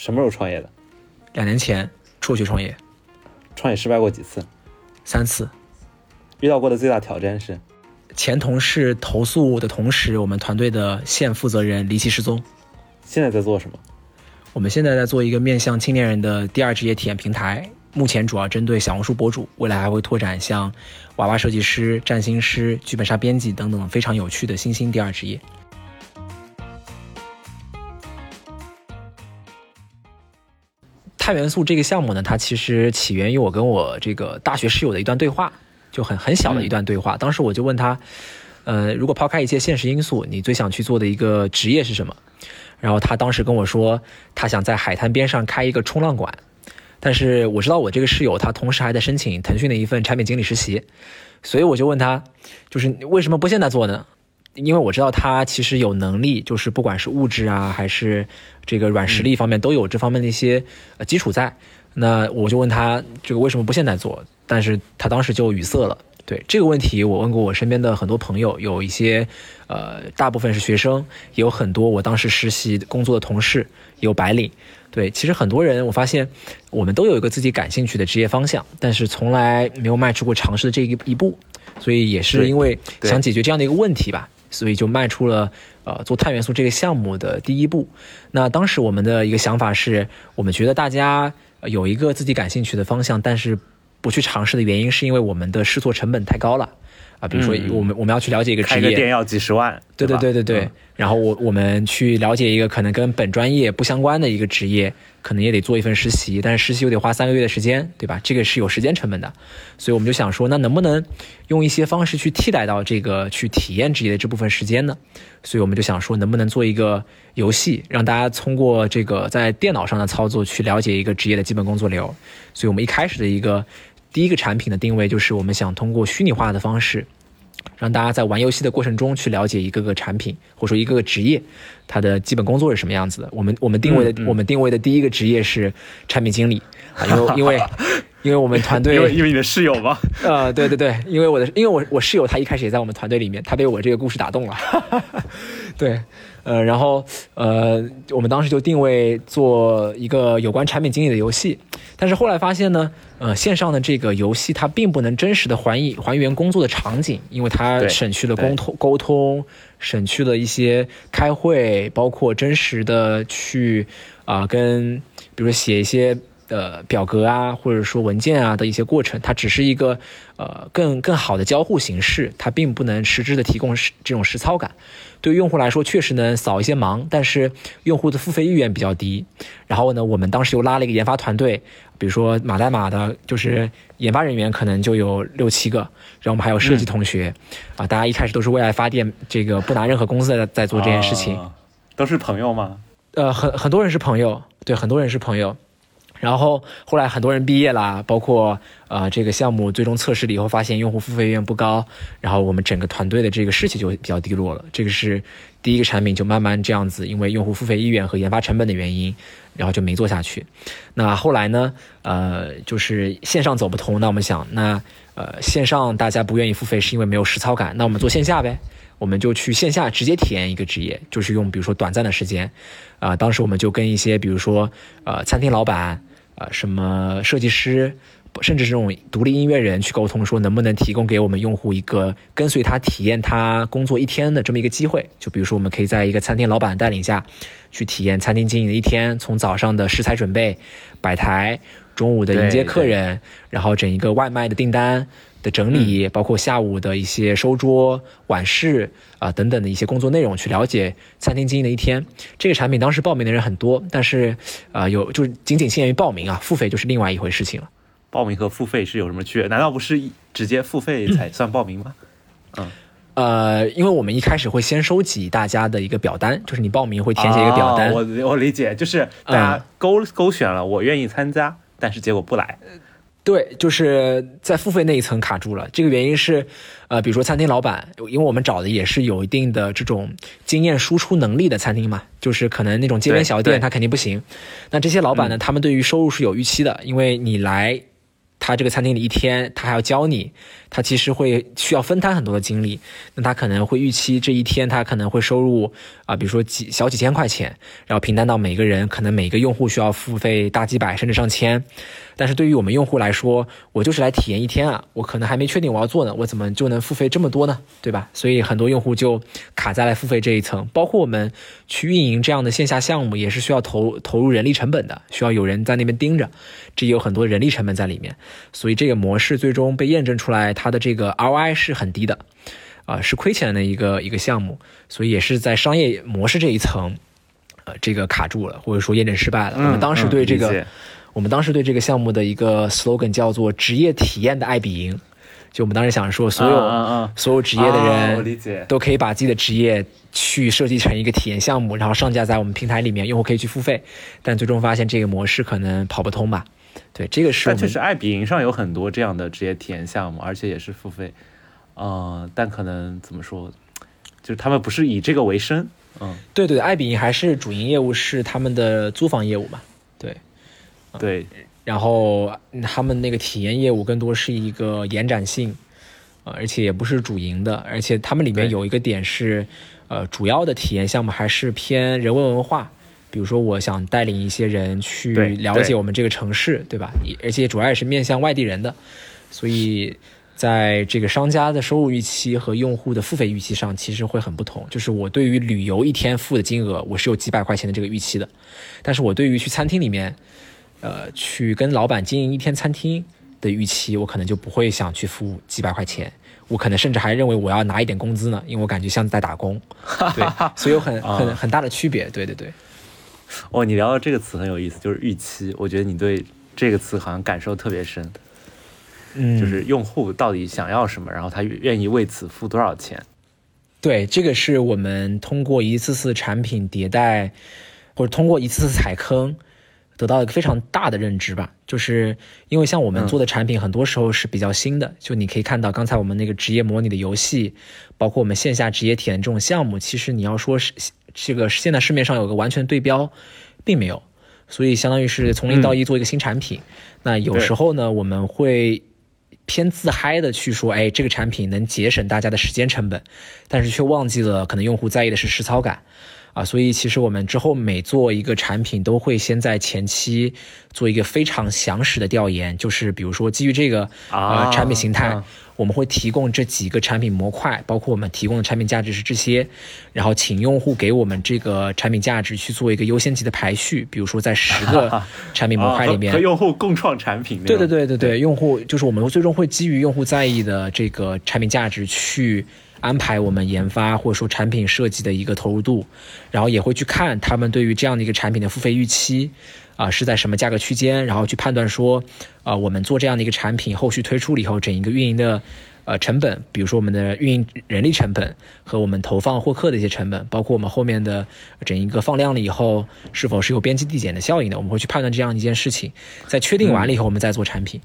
什么时候创业的？两年前出去创业，创业失败过几次？三次。遇到过的最大挑战是？前同事投诉的同时，我们团队的现负责人离奇失踪。现在在做什么？我们现在在做一个面向青年人的第二职业体验平台，目前主要针对小红书博主，未来还会拓展像娃娃设计师、占星师、剧本杀编辑等等非常有趣的新兴第二职业。碳元素这个项目呢，它其实起源于我跟我这个大学室友的一段对话，就很很小的一段对话。当时我就问他，呃，如果抛开一切现实因素，你最想去做的一个职业是什么？然后他当时跟我说，他想在海滩边上开一个冲浪馆。但是我知道我这个室友他同时还在申请腾讯的一份产品经理实习，所以我就问他，就是为什么不现在做呢？因为我知道他其实有能力，就是不管是物质啊，还是这个软实力方面，都有这方面的一些呃基础在。那我就问他，这个为什么不现在做？但是他当时就语塞了。对这个问题，我问过我身边的很多朋友，有一些呃，大部分是学生，也有很多我当时实习工作的同事，有白领。对，其实很多人我发现，我们都有一个自己感兴趣的职业方向，但是从来没有迈出过尝试的这一一步。所以也是因为想解决这样的一个问题吧。所以就迈出了呃做碳元素这个项目的第一步。那当时我们的一个想法是，我们觉得大家有一个自己感兴趣的方向，但是不去尝试的原因，是因为我们的试错成本太高了。啊，比如说我们我们要去了解一个职业，开个店要几十万，对对对对对。然后我我们去了解一个可能跟本专业不相关的一个职业，可能也得做一份实习，但是实习又得花三个月的时间，对吧？这个是有时间成本的，所以我们就想说，那能不能用一些方式去替代到这个去体验职业的这部分时间呢？所以我们就想说，能不能做一个游戏，让大家通过这个在电脑上的操作去了解一个职业的基本工作流。所以我们一开始的一个。第一个产品的定位就是我们想通过虚拟化的方式，让大家在玩游戏的过程中去了解一个个产品或者说一个个职业，它的基本工作是什么样子的。我们我们定位的我们定位的第一个职业是产品经理啊，因为 因为因为我们团队 因为因为你的室友吗？呃，对对对，因为我的因为我我室友他一开始也在我们团队里面，他被我这个故事打动了，对。呃，然后呃，我们当时就定位做一个有关产品经理的游戏，但是后来发现呢，呃，线上的这个游戏它并不能真实的还以还原工作的场景，因为它省去了沟通沟通，省去了一些开会，包括真实的去啊跟，比如说写一些。的表格啊，或者说文件啊的一些过程，它只是一个呃更更好的交互形式，它并不能实质的提供这种实操感。对于用户来说，确实能扫一些盲，但是用户的付费意愿比较低。然后呢，我们当时又拉了一个研发团队，比如说码代码的，就是研发人员可能就有六七个，然后我们还有设计同学，啊，大家一开始都是为爱发电，这个不拿任何工资在在做这件事情，都是朋友吗？呃，很很多人是朋友，对，很多人是朋友。然后后来很多人毕业啦，包括呃这个项目最终测试了以后，发现用户付费意愿不高，然后我们整个团队的这个士气就比较低落了。这个是第一个产品就慢慢这样子，因为用户付费意愿和研发成本的原因，然后就没做下去。那后来呢，呃就是线上走不通，那我们想，那呃线上大家不愿意付费是因为没有实操感，那我们做线下呗。我们就去线下直接体验一个职业，就是用比如说短暂的时间，啊，当时我们就跟一些比如说呃餐厅老板。啊，什么设计师，甚至这种独立音乐人去沟通，说能不能提供给我们用户一个跟随他体验他工作一天的这么一个机会？就比如说，我们可以在一个餐厅老板带领下去体验餐厅经营的一天，从早上的食材准备、摆台，中午的迎接客人，然后整一个外卖的订单。的整理，包括下午的一些收桌、晚市啊等等的一些工作内容，去了解餐厅经营的一天。这个产品当时报名的人很多，但是啊，有就是仅仅限于报名啊，付费就是另外一回事情了。报名和付费是有什么区别？难道不是直接付费才算报名吗？嗯，呃，因为我们一开始会先收集大家的一个表单，就是你报名会填写一个表单。我我理解，就是大家勾勾选了我愿意参加，但是结果不来。对，就是在付费那一层卡住了。这个原因是，呃，比如说餐厅老板，因为我们找的也是有一定的这种经验输出能力的餐厅嘛，就是可能那种街边小店他肯定不行。那这些老板呢，他们对于收入是有预期的，因为你来他这个餐厅里一天，他还要教你，他其实会需要分摊很多的精力。那他可能会预期这一天他可能会收入啊，比如说几小几千块钱，然后平摊到每个人，可能每个用户需要付费大几百甚至上千。但是对于我们用户来说，我就是来体验一天啊，我可能还没确定我要做呢，我怎么就能付费这么多呢？对吧？所以很多用户就卡在了付费这一层。包括我们去运营这样的线下项目，也是需要投投入人力成本的，需要有人在那边盯着，这也有很多人力成本在里面。所以这个模式最终被验证出来，它的这个 ROI 是很低的，啊，是亏钱的一个一个项目。所以也是在商业模式这一层，呃，这个卡住了，或者说验证失败了。我们当时对这个。我们当时对这个项目的一个 slogan 叫做“职业体验的爱彼迎”，就我们当时想说，所有所有职业的人都可以把自己的职业去设计成一个体验项目，然后上架在我们平台里面，用户可以去付费。但最终发现这个模式可能跑不通吧？对，这个是。但确实，爱彼迎上有很多这样的职业体验项目，而且也是付费。嗯，但可能怎么说，就是他们不是以这个为生。嗯，对对，爱彼迎还是主营业务是他们的租房业务嘛？对。对，然后他们那个体验业务更多是一个延展性，呃，而且也不是主营的，而且他们里面有一个点是，呃，主要的体验项目还是偏人文文化，比如说我想带领一些人去了解我们这个城市，对吧？而且主要也是面向外地人的，所以在这个商家的收入预期和用户的付费预期上，其实会很不同。就是我对于旅游一天付的金额，我是有几百块钱的这个预期的，但是我对于去餐厅里面。呃，去跟老板经营一天餐厅的预期，我可能就不会想去付几百块钱，我可能甚至还认为我要拿一点工资呢，因为我感觉像在打工，对，所以有很很很大的区别，对对对。哦，你聊到这个词很有意思，就是预期，我觉得你对这个词好像感受特别深，嗯，就是用户到底想要什么，然后他愿意为此付多少钱。对，这个是我们通过一次次产品迭代，或者通过一次次踩坑。得到一个非常大的认知吧，就是因为像我们做的产品，很多时候是比较新的。就你可以看到，刚才我们那个职业模拟的游戏，包括我们线下职业体验这种项目，其实你要说是这个现在市面上有个完全对标，并没有。所以相当于是从零到一做一个新产品。那有时候呢，我们会偏自嗨的去说，哎，这个产品能节省大家的时间成本，但是却忘记了可能用户在意的是实操感。啊，所以其实我们之后每做一个产品，都会先在前期做一个非常详实的调研，就是比如说基于这个呃产品形态，我们会提供这几个产品模块，包括我们提供的产品价值是这些，然后请用户给我们这个产品价值去做一个优先级的排序，比如说在十个 产品模块里面和用户共创产品。对对对对对，用户就是我们最终会基于用户在意的这个产品价值去。安排我们研发或者说产品设计的一个投入度，然后也会去看他们对于这样的一个产品的付费预期，啊是在什么价格区间，然后去判断说，啊我们做这样的一个产品，后续推出了以后，整一个运营的呃成本，比如说我们的运营人力成本和我们投放获客的一些成本，包括我们后面的整一个放量了以后，是否是有边际递减的效应的，我们会去判断这样一件事情，在确定完了以后，我们再做产品。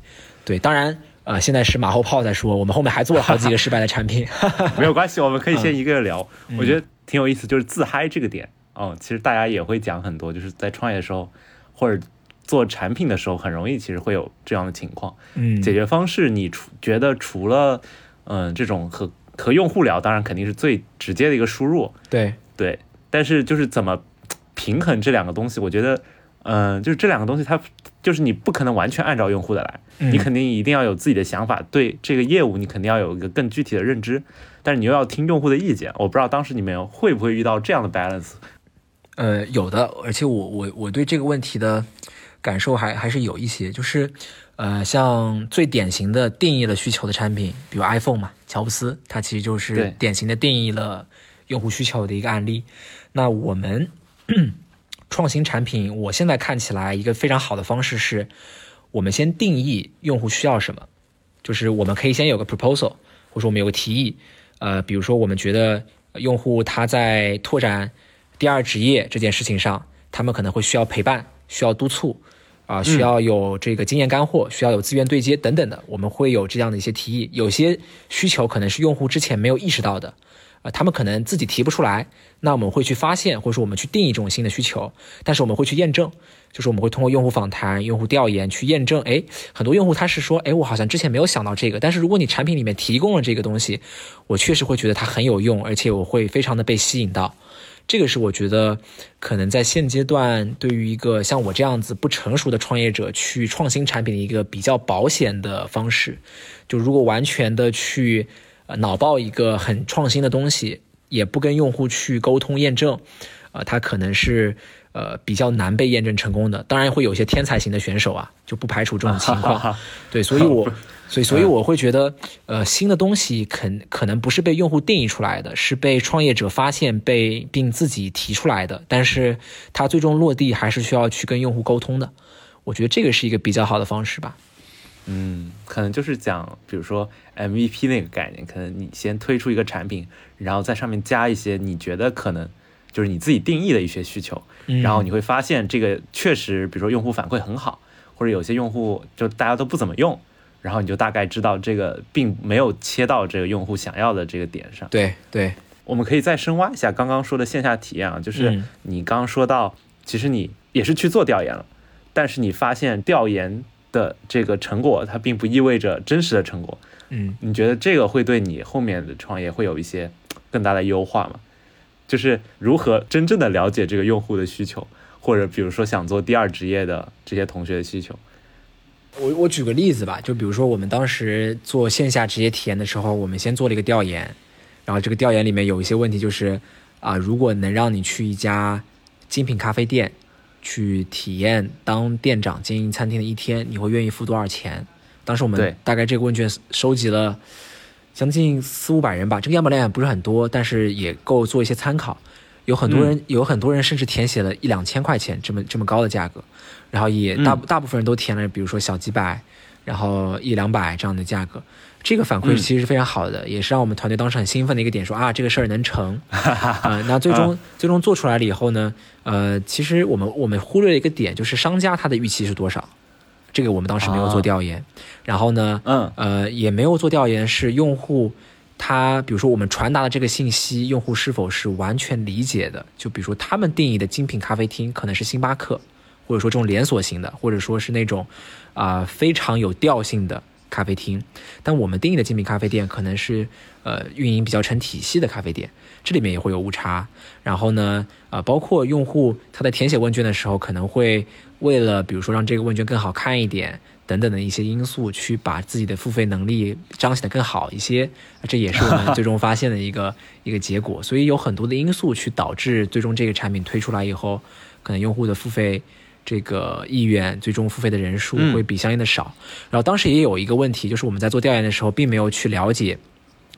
对，当然。呃，现在是马后炮在说，我们后面还做了好几个失败的产品，没有关系，我们可以先一个个聊。我觉得挺有意思，就是自嗨这个点。哦，其实大家也会讲很多，就是在创业的时候或者做产品的时候，很容易其实会有这样的情况。嗯，解决方式，你除觉得除了嗯这种和和用户聊，当然肯定是最直接的一个输入。对对，但是就是怎么平衡这两个东西，我觉得。嗯，就是这两个东西，它就是你不可能完全按照用户的来，你肯定一定要有自己的想法，对这个业务你肯定要有一个更具体的认知，但是你又要听用户的意见。我不知道当时你们会不会遇到这样的 balance？呃，有的，而且我我我对这个问题的感受还还是有一些，就是呃，像最典型的定义了需求的产品，比如 iPhone 嘛，乔布斯，他其实就是典型的定义了用户需求的一个案例。那我们。创新产品，我现在看起来一个非常好的方式是，我们先定义用户需要什么，就是我们可以先有个 proposal，或者说我们有个提议，呃，比如说我们觉得用户他在拓展第二职业这件事情上，他们可能会需要陪伴，需要督促，啊，需要有这个经验干货，需要有资源对接等等的，我们会有这样的一些提议。有些需求可能是用户之前没有意识到的。啊，他们可能自己提不出来，那我们会去发现，或者说我们去定义这种新的需求，但是我们会去验证，就是我们会通过用户访谈、用户调研去验证，哎，很多用户他是说，哎，我好像之前没有想到这个，但是如果你产品里面提供了这个东西，我确实会觉得它很有用，而且我会非常的被吸引到。这个是我觉得可能在现阶段对于一个像我这样子不成熟的创业者去创新产品的一个比较保险的方式。就如果完全的去脑爆一个很创新的东西，也不跟用户去沟通验证，呃，它可能是呃比较难被验证成功的。当然会有一些天才型的选手啊，就不排除这种情况。对，所以我。所以，所以我会觉得，呃，新的东西肯可能不是被用户定义出来的，是被创业者发现、被并自己提出来的。但是，它最终落地还是需要去跟用户沟通的。我觉得这个是一个比较好的方式吧。嗯，可能就是讲，比如说 MVP 那个概念，可能你先推出一个产品，然后在上面加一些你觉得可能就是你自己定义的一些需求，然后你会发现这个确实，比如说用户反馈很好，或者有些用户就大家都不怎么用。然后你就大概知道这个并没有切到这个用户想要的这个点上。对对，我们可以再深挖一下刚刚说的线下体验啊，就是你刚刚说到，其实你也是去做调研了，但是你发现调研的这个成果它并不意味着真实的成果。嗯，你觉得这个会对你后面的创业会有一些更大的优化吗？就是如何真正的了解这个用户的需求，或者比如说想做第二职业的这些同学的需求。我我举个例子吧，就比如说我们当时做线下职业体验的时候，我们先做了一个调研，然后这个调研里面有一些问题，就是啊，如果能让你去一家精品咖啡店去体验当店长经营餐厅的一天，你会愿意付多少钱？当时我们大概这个问卷收集了将近四五百人吧，这个样本量也不是很多，但是也够做一些参考。有很多人，有很多人甚至填写了一两千块钱这么这么高的价格，然后也大大部分人都填了，比如说小几百，然后一两百这样的价格。这个反馈其实是非常好的，也是让我们团队当时很兴奋的一个点，说啊这个事儿能成。啊，那最终最终做出来了以后呢，呃，其实我们我们忽略了一个点，就是商家他的预期是多少，这个我们当时没有做调研。然后呢，嗯，呃，也没有做调研是用户。他比如说，我们传达的这个信息，用户是否是完全理解的？就比如说，他们定义的精品咖啡厅可能是星巴克，或者说这种连锁型的，或者说是那种啊非常有调性的咖啡厅。但我们定义的精品咖啡店可能是呃运营比较成体系的咖啡店，这里面也会有误差。然后呢，呃，包括用户他在填写问卷的时候，可能会为了比如说让这个问卷更好看一点。等等的一些因素，去把自己的付费能力彰显得更好一些，这也是我们最终发现的一个一个结果。所以有很多的因素去导致最终这个产品推出来以后，可能用户的付费这个意愿，最终付费的人数会比相应的少。然后当时也有一个问题，就是我们在做调研的时候，并没有去了解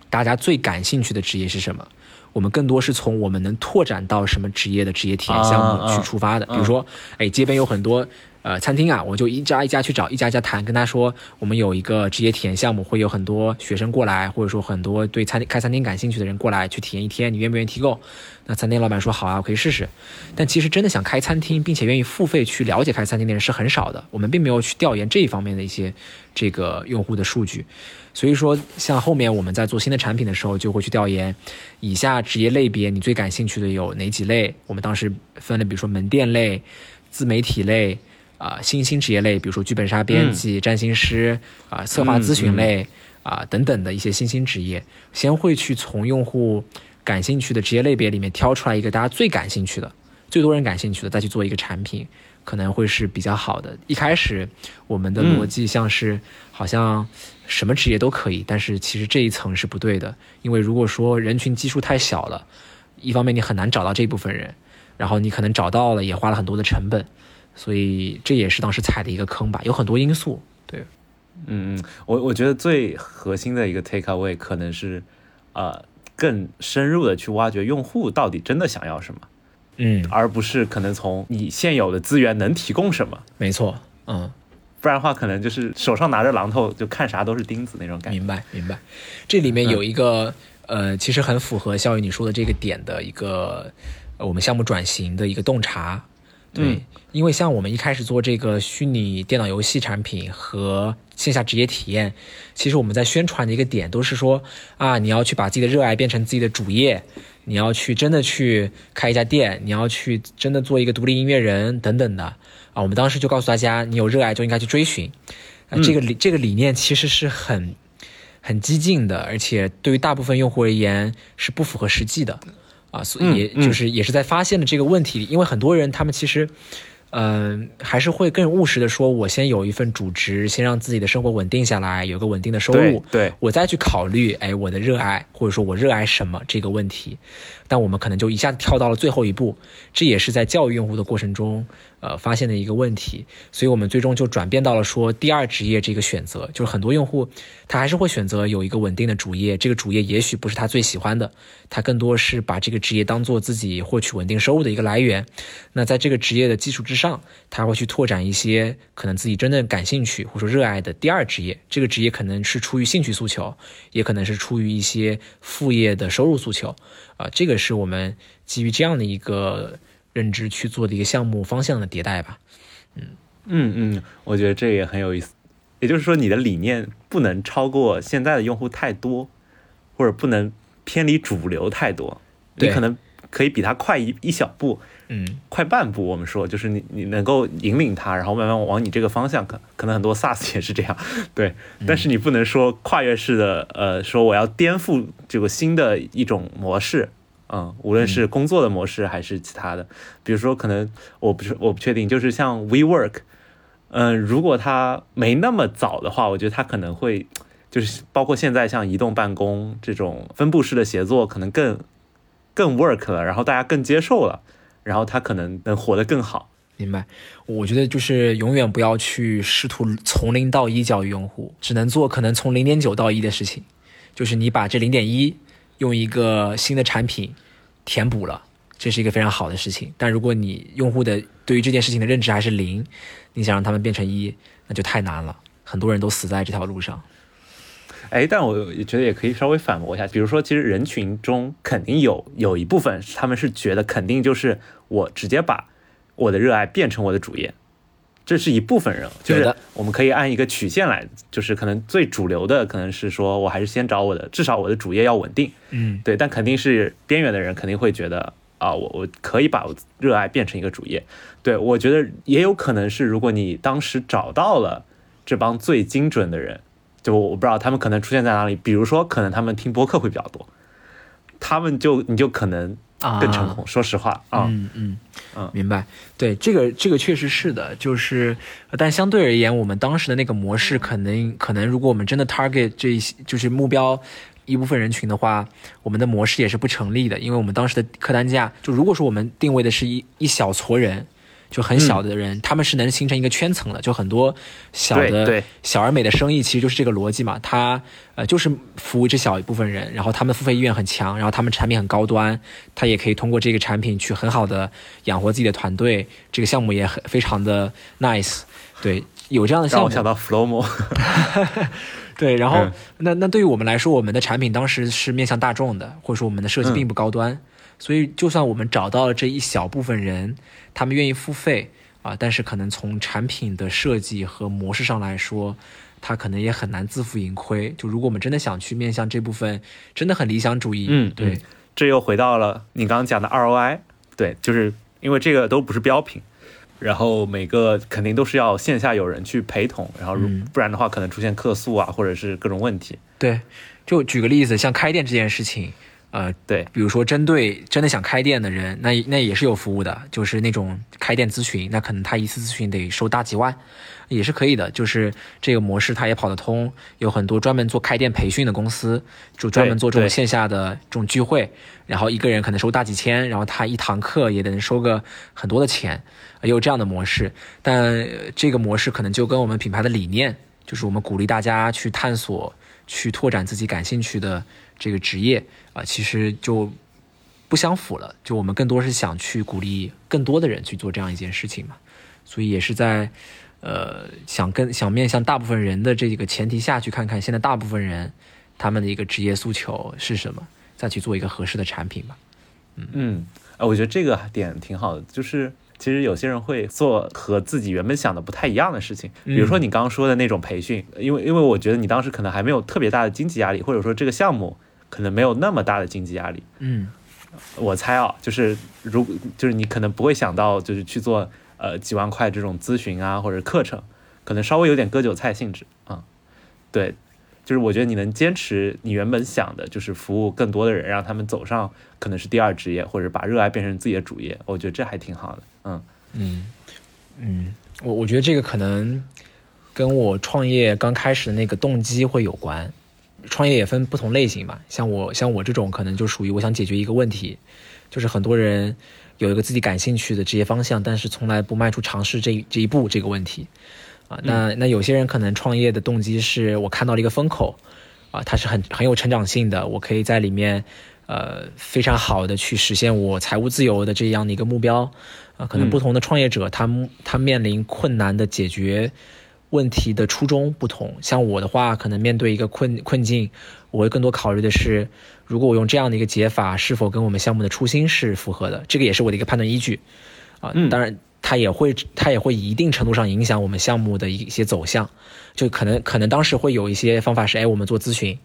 大家最感兴趣的职业是什么。我们更多是从我们能拓展到什么职业的职业体验项目去出发的。比如说，哎，街边有很多。呃，餐厅啊，我就一家一家去找，一家家谈，跟他说，我们有一个职业体验项目，会有很多学生过来，或者说很多对餐开餐厅感兴趣的人过来去体验一天，你愿不愿意提供？那餐厅老板说好啊，我可以试试。但其实真的想开餐厅，并且愿意付费去了解开餐厅的人是很少的，我们并没有去调研这一方面的一些这个用户的数据。所以说，像后面我们在做新的产品的时候，就会去调研以下职业类别，你最感兴趣的有哪几类？我们当时分了，比如说门店类、自媒体类。啊，新兴职业类，比如说剧本杀编辑、占星师啊，策划咨询类啊等等的一些新兴职业，先会去从用户感兴趣的职业类别里面挑出来一个大家最感兴趣的、最多人感兴趣的，再去做一个产品，可能会是比较好的。一开始我们的逻辑像是好像什么职业都可以，但是其实这一层是不对的，因为如果说人群基数太小了，一方面你很难找到这部分人，然后你可能找到了也花了很多的成本。所以这也是当时踩的一个坑吧，有很多因素。对，嗯嗯，我我觉得最核心的一个 take away 可能是，呃，更深入的去挖掘用户到底真的想要什么，嗯，而不是可能从你现有的资源能提供什么。没错，嗯，不然的话可能就是手上拿着榔头就看啥都是钉子那种感觉。明白，明白。这里面有一个呃，其实很符合肖宇你说的这个点的一个，呃，我们项目转型的一个洞察。对，因为像我们一开始做这个虚拟电脑游戏产品和线下职业体验，其实我们在宣传的一个点都是说啊，你要去把自己的热爱变成自己的主业，你要去真的去开一家店，你要去真的做一个独立音乐人等等的啊。我们当时就告诉大家，你有热爱就应该去追寻。啊，这个理这个理念其实是很很激进的，而且对于大部分用户而言是不符合实际的。啊，所以也就是也是在发现了这个问题，因为很多人他们其实，嗯，还是会更务实的说，我先有一份主职，先让自己的生活稳定下来，有个稳定的收入，对我再去考虑，哎，我的热爱或者说我热爱什么这个问题。但我们可能就一下子跳到了最后一步，这也是在教育用户的过程中。呃，发现的一个问题，所以我们最终就转变到了说第二职业这个选择，就是很多用户他还是会选择有一个稳定的主业，这个主业也许不是他最喜欢的，他更多是把这个职业当做自己获取稳定收入的一个来源。那在这个职业的基础之上，他会去拓展一些可能自己真正感兴趣或者说热爱的第二职业，这个职业可能是出于兴趣诉求，也可能是出于一些副业的收入诉求。啊，这个是我们基于这样的一个。认知去做的一个项目方向的迭代吧，嗯嗯嗯，我觉得这也很有意思。也就是说，你的理念不能超过现在的用户太多，或者不能偏离主流太多。你可能可以比他快一一小步，嗯，快半步。我们说，就是你你能够引领它，然后慢慢往你这个方向。可可能很多 SaaS 也是这样，对。但是你不能说跨越式的，呃，说我要颠覆这个新的一种模式。嗯，无论是工作的模式还是其他的，比如说可能我不是我不确定，就是像 WeWork，嗯，如果它没那么早的话，我觉得它可能会就是包括现在像移动办公这种分布式的协作，可能更更 work 了，然后大家更接受了，然后他可能能活得更好。明白？我觉得就是永远不要去试图从零到一教育用户，只能做可能从零点九到一的事情，就是你把这零点一。用一个新的产品填补了，这是一个非常好的事情。但如果你用户的对于这件事情的认知还是零，你想让他们变成一，那就太难了。很多人都死在这条路上。哎，但我觉得也可以稍微反驳一下，比如说，其实人群中肯定有有一部分，他们是觉得肯定就是我直接把我的热爱变成我的主业。这是一部分人，就是我们可以按一个曲线来，就是可能最主流的可能是说我还是先找我的，至少我的主业要稳定，嗯，对。但肯定是边缘的人肯定会觉得啊，我我可以把我热爱变成一个主业。对我觉得也有可能是，如果你当时找到了这帮最精准的人，就我不知道他们可能出现在哪里，比如说可能他们听播客会比较多，他们就你就可能。更成功，说实话啊，嗯嗯嗯，明白。对，这个这个确实是的，就是，但相对而言，我们当时的那个模式，可能可能，如果我们真的 target 这些，就是目标一部分人群的话，我们的模式也是不成立的，因为我们当时的客单价，就如果说我们定位的是一一小撮人。就很小的人，他们是能形成一个圈层的。就很多小的、小而美的生意，其实就是这个逻辑嘛。他呃，就是服务这小一部分人，然后他们付费意愿很强，然后他们产品很高端，他也可以通过这个产品去很好的养活自己的团队。这个项目也很非常的 nice。对，有这样的项目。让我想到 Flowmo。对，然后那那对于我们来说，我们的产品当时是面向大众的，或者说我们的设计并不高端，所以就算我们找到了这一小部分人。他们愿意付费啊，但是可能从产品的设计和模式上来说，他可能也很难自负盈亏。就如果我们真的想去面向这部分，真的很理想主义，嗯，对，这又回到了你刚刚讲的 ROI，对，就是因为这个都不是标品，然后每个肯定都是要线下有人去陪同，然后如不然的话可能出现客诉啊，或者是各种问题。对，就举个例子，像开店这件事情。呃，对，比如说针对真的想开店的人，那那也是有服务的，就是那种开店咨询，那可能他一次咨询得收大几万，也是可以的。就是这个模式他也跑得通，有很多专门做开店培训的公司，就专门做这种线下的这种聚会，然后一个人可能收大几千，然后他一堂课也能收个很多的钱，也有这样的模式。但这个模式可能就跟我们品牌的理念，就是我们鼓励大家去探索、去拓展自己感兴趣的。这个职业啊，其实就不相符了。就我们更多是想去鼓励更多的人去做这样一件事情嘛，所以也是在呃想跟想面向大部分人的这个前提下去看看现在大部分人他们的一个职业诉求是什么，再去做一个合适的产品吧。嗯嗯，啊，我觉得这个点挺好的，就是其实有些人会做和自己原本想的不太一样的事情，比如说你刚刚说的那种培训，因为因为我觉得你当时可能还没有特别大的经济压力，或者说这个项目可能没有那么大的经济压力。嗯，我猜啊，就是如就是你可能不会想到就是去做呃几万块这种咨询啊或者课程，可能稍微有点割韭菜性质啊。对，就是我觉得你能坚持你原本想的，就是服务更多的人，让他们走上可能是第二职业，或者把热爱变成自己的主业，我觉得这还挺好的。嗯嗯嗯，我我觉得这个可能跟我创业刚开始的那个动机会有关。创业也分不同类型吧，像我像我这种可能就属于我想解决一个问题，就是很多人有一个自己感兴趣的职业方向，但是从来不迈出尝试这这一步这个问题啊。那那有些人可能创业的动机是我看到了一个风口啊，它是很很有成长性的，我可以在里面呃非常好的去实现我财务自由的这样的一个目标。啊，可能不同的创业者，他他面临困难的解决问题的初衷不同。像我的话，可能面对一个困困境，我会更多考虑的是，如果我用这样的一个解法，是否跟我们项目的初心是符合的？这个也是我的一个判断依据。啊，当然，它也会它也会一定程度上影响我们项目的一些走向。就可能可能当时会有一些方法是，哎，我们做咨询，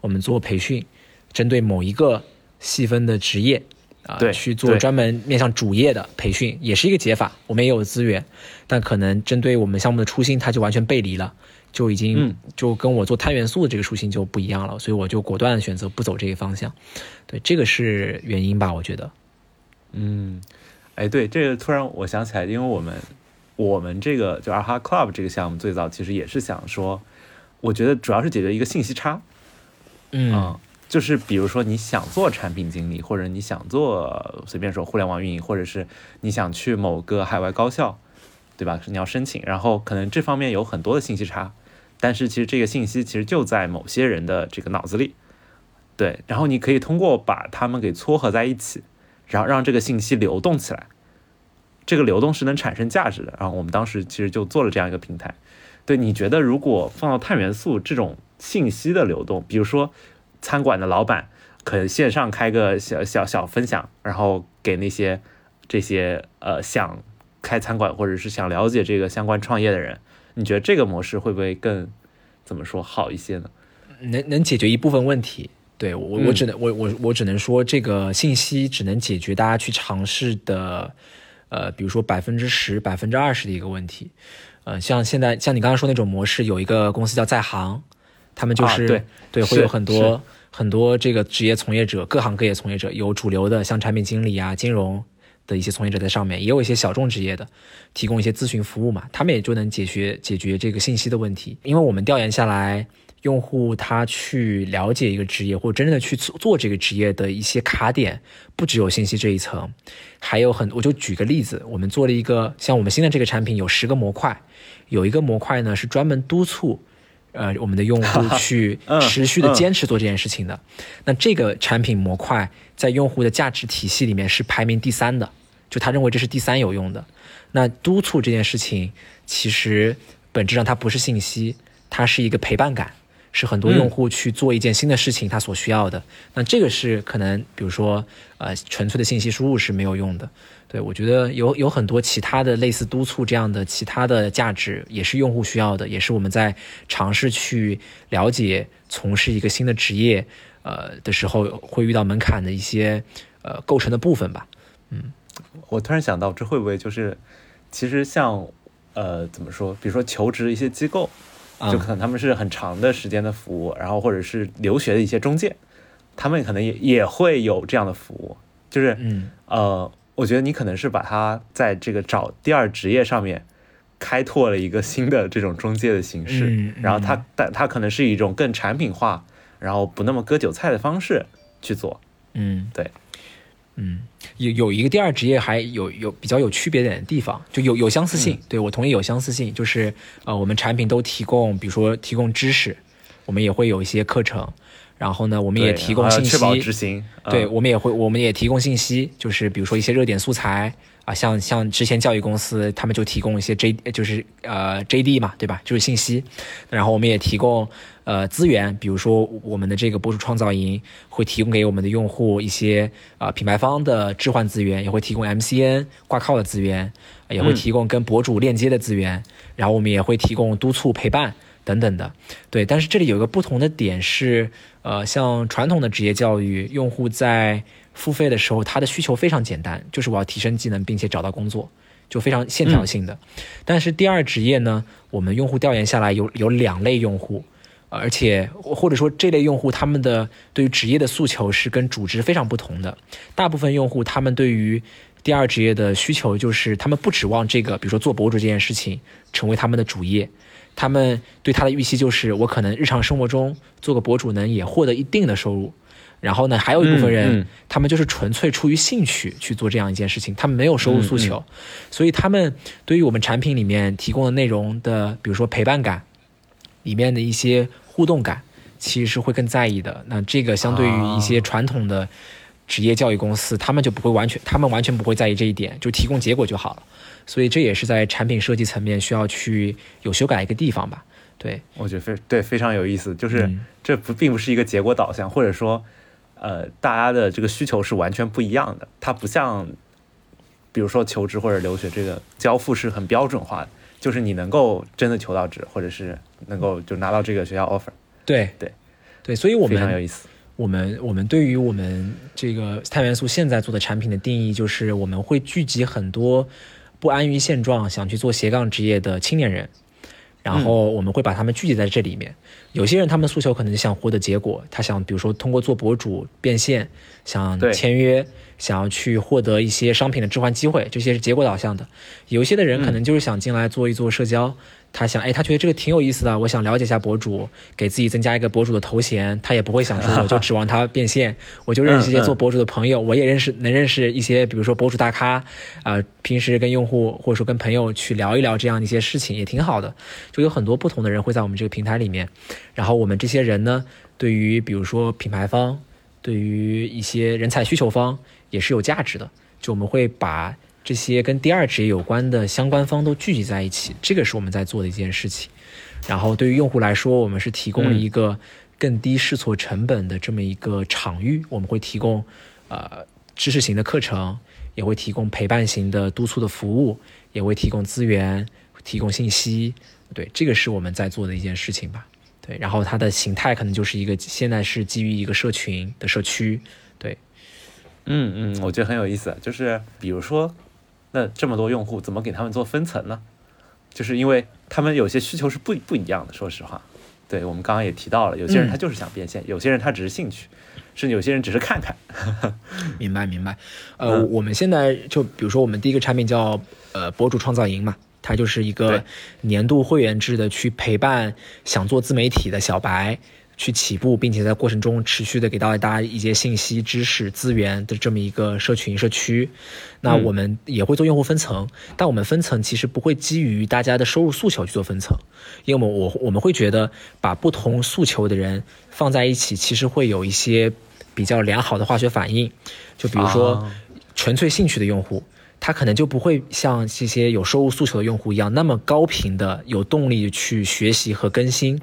我们做培训，针对某一个细分的职业。啊，对，去做专门面向主业的培训，也是一个解法。我们也有资源，但可能针对我们项目的初心，它就完全背离了，就已经就跟我做碳元素的这个初心就不一样了。所以我就果断选择不走这个方向。对，这个是原因吧？我觉得。嗯，哎，对，这个突然我想起来，因为我们我们这个就二哈 Club 这个项目最早其实也是想说，我觉得主要是解决一个信息差。嗯。就是比如说你想做产品经理，或者你想做随便说互联网运营，或者是你想去某个海外高校，对吧？你要申请，然后可能这方面有很多的信息差，但是其实这个信息其实就在某些人的这个脑子里，对，然后你可以通过把它们给撮合在一起，然后让这个信息流动起来，这个流动是能产生价值的。然后我们当时其实就做了这样一个平台。对，你觉得如果放到碳元素这种信息的流动，比如说。餐馆的老板可能线上开个小小小分享，然后给那些这些呃想开餐馆或者是想了解这个相关创业的人，你觉得这个模式会不会更怎么说好一些呢？能能解决一部分问题，对我我只能我我我只能说这个信息只能解决大家去尝试的呃，比如说百分之十百分之二十的一个问题，呃，像现在像你刚刚说那种模式，有一个公司叫在行，他们就是对对会有很多。很多这个职业从业者，各行各业从业者，有主流的像产品经理啊、金融的一些从业者在上面，也有一些小众职业的，提供一些咨询服务嘛，他们也就能解决解决这个信息的问题。因为我们调研下来，用户他去了解一个职业或者真正的去做这个职业的一些卡点，不只有信息这一层，还有很，我就举个例子，我们做了一个像我们新的这个产品有十个模块，有一个模块呢是专门督促。呃，我们的用户去持续的坚持做这件事情的，那这个产品模块在用户的价值体系里面是排名第三的，就他认为这是第三有用的。那督促这件事情，其实本质上它不是信息，它是一个陪伴感。是很多用户去做一件新的事情，他所需要的。那这个是可能，比如说，呃，纯粹的信息输入是没有用的。对我觉得有有很多其他的类似督促这样的其他的价值，也是用户需要的，也是我们在尝试去了解从事一个新的职业，呃的时候会遇到门槛的一些呃构成的部分吧。嗯，我突然想到，这会不会就是，其实像呃怎么说，比如说求职一些机构。就可能他们是很长的时间的服务，然后或者是留学的一些中介，他们可能也也会有这样的服务，就是嗯。呃，我觉得你可能是把它在这个找第二职业上面开拓了一个新的这种中介的形式，然后他但他可能是以一种更产品化，然后不那么割韭菜的方式去做，嗯，对。嗯，有有一个第二职业还有有比较有区别点的地方，就有有相似性。对我同意有相似性，就是呃，我们产品都提供，比如说提供知识，我们也会有一些课程，然后呢，我们也提供信息，确保执行。对，我们也会，我们也提供信息，就是比如说一些热点素材。啊，像像之前教育公司，他们就提供一些 J，就是呃 JD 嘛，对吧？就是信息。然后我们也提供呃资源，比如说我们的这个博主创造营会提供给我们的用户一些啊品牌方的置换资源，也会提供 MCN 挂靠的资源，也会提供跟博主链接的资源。然后我们也会提供督促陪伴等等的。对，但是这里有一个不同的点是，呃，像传统的职业教育，用户在付费的时候，他的需求非常简单，就是我要提升技能，并且找到工作，就非常线条性的。但是第二职业呢，我们用户调研下来有有两类用户，而且或者说这类用户他们的对于职业的诉求是跟主职非常不同的。大部分用户他们对于第二职业的需求就是他们不指望这个，比如说做博主这件事情成为他们的主业，他们对他的预期就是我可能日常生活中做个博主能也获得一定的收入。然后呢，还有一部分人，他们就是纯粹出于兴趣去做这样一件事情，他们没有收入诉求，所以他们对于我们产品里面提供的内容的，比如说陪伴感，里面的一些互动感，其实是会更在意的。那这个相对于一些传统的职业教育公司，他们就不会完全，他们完全不会在意这一点，就提供结果就好了。所以这也是在产品设计层面需要去有修改一个地方吧？对，我觉得非对非常有意思，就是这不并不是一个结果导向，或者说。呃，大家的这个需求是完全不一样的，它不像，比如说求职或者留学，这个交付是很标准化的，就是你能够真的求到职，或者是能够就拿到这个学校 offer。对对对，所以我们非常有意思。我们我们对于我们这个碳元素现在做的产品的定义，就是我们会聚集很多不安于现状、想去做斜杠职业的青年人。然后我们会把他们聚集在这里面。有些人他们的诉求可能想获得结果，他想比如说通过做博主变现，想签约，想要去获得一些商品的置换机会，这些是结果导向的。有一些的人可能就是想进来做一做社交。他想，哎，他觉得这个挺有意思的，我想了解一下博主，给自己增加一个博主的头衔。他也不会想说，我就指望他变现，我就认识一些做博主的朋友，我也认识，能认识一些，比如说博主大咖，啊，平时跟用户或者说跟朋友去聊一聊这样的一些事情，也挺好的。就有很多不同的人会在我们这个平台里面，然后我们这些人呢，对于比如说品牌方，对于一些人才需求方也是有价值的。就我们会把。这些跟第二职业有关的相关方都聚集在一起，这个是我们在做的一件事情。然后对于用户来说，我们是提供了一个更低试错成本的这么一个场域。我们会提供呃知识型的课程，也会提供陪伴型的督促的服务，也会提供资源、提供信息。对，这个是我们在做的一件事情吧。对，然后它的形态可能就是一个现在是基于一个社群的社区。对，嗯嗯，我觉得很有意思，就是比如说。那这么多用户怎么给他们做分层呢？就是因为他们有些需求是不不一样的。说实话，对我们刚刚也提到了，有些人他就是想变现，有些人他只是兴趣，甚至有些人只是看看。明白明白。呃，我们现在就比如说我们第一个产品叫呃博主创造营嘛，它就是一个年度会员制的，去陪伴想做自媒体的小白。去起步，并且在过程中持续的给到大家一些信息、知识、资源的这么一个社群社区。那我们也会做用户分层，但我们分层其实不会基于大家的收入诉求去做分层，因为我我我们会觉得把不同诉求的人放在一起，其实会有一些比较良好的化学反应。就比如说纯粹兴趣的用户。他可能就不会像这些有收入诉求的用户一样那么高频的有动力去学习和更新，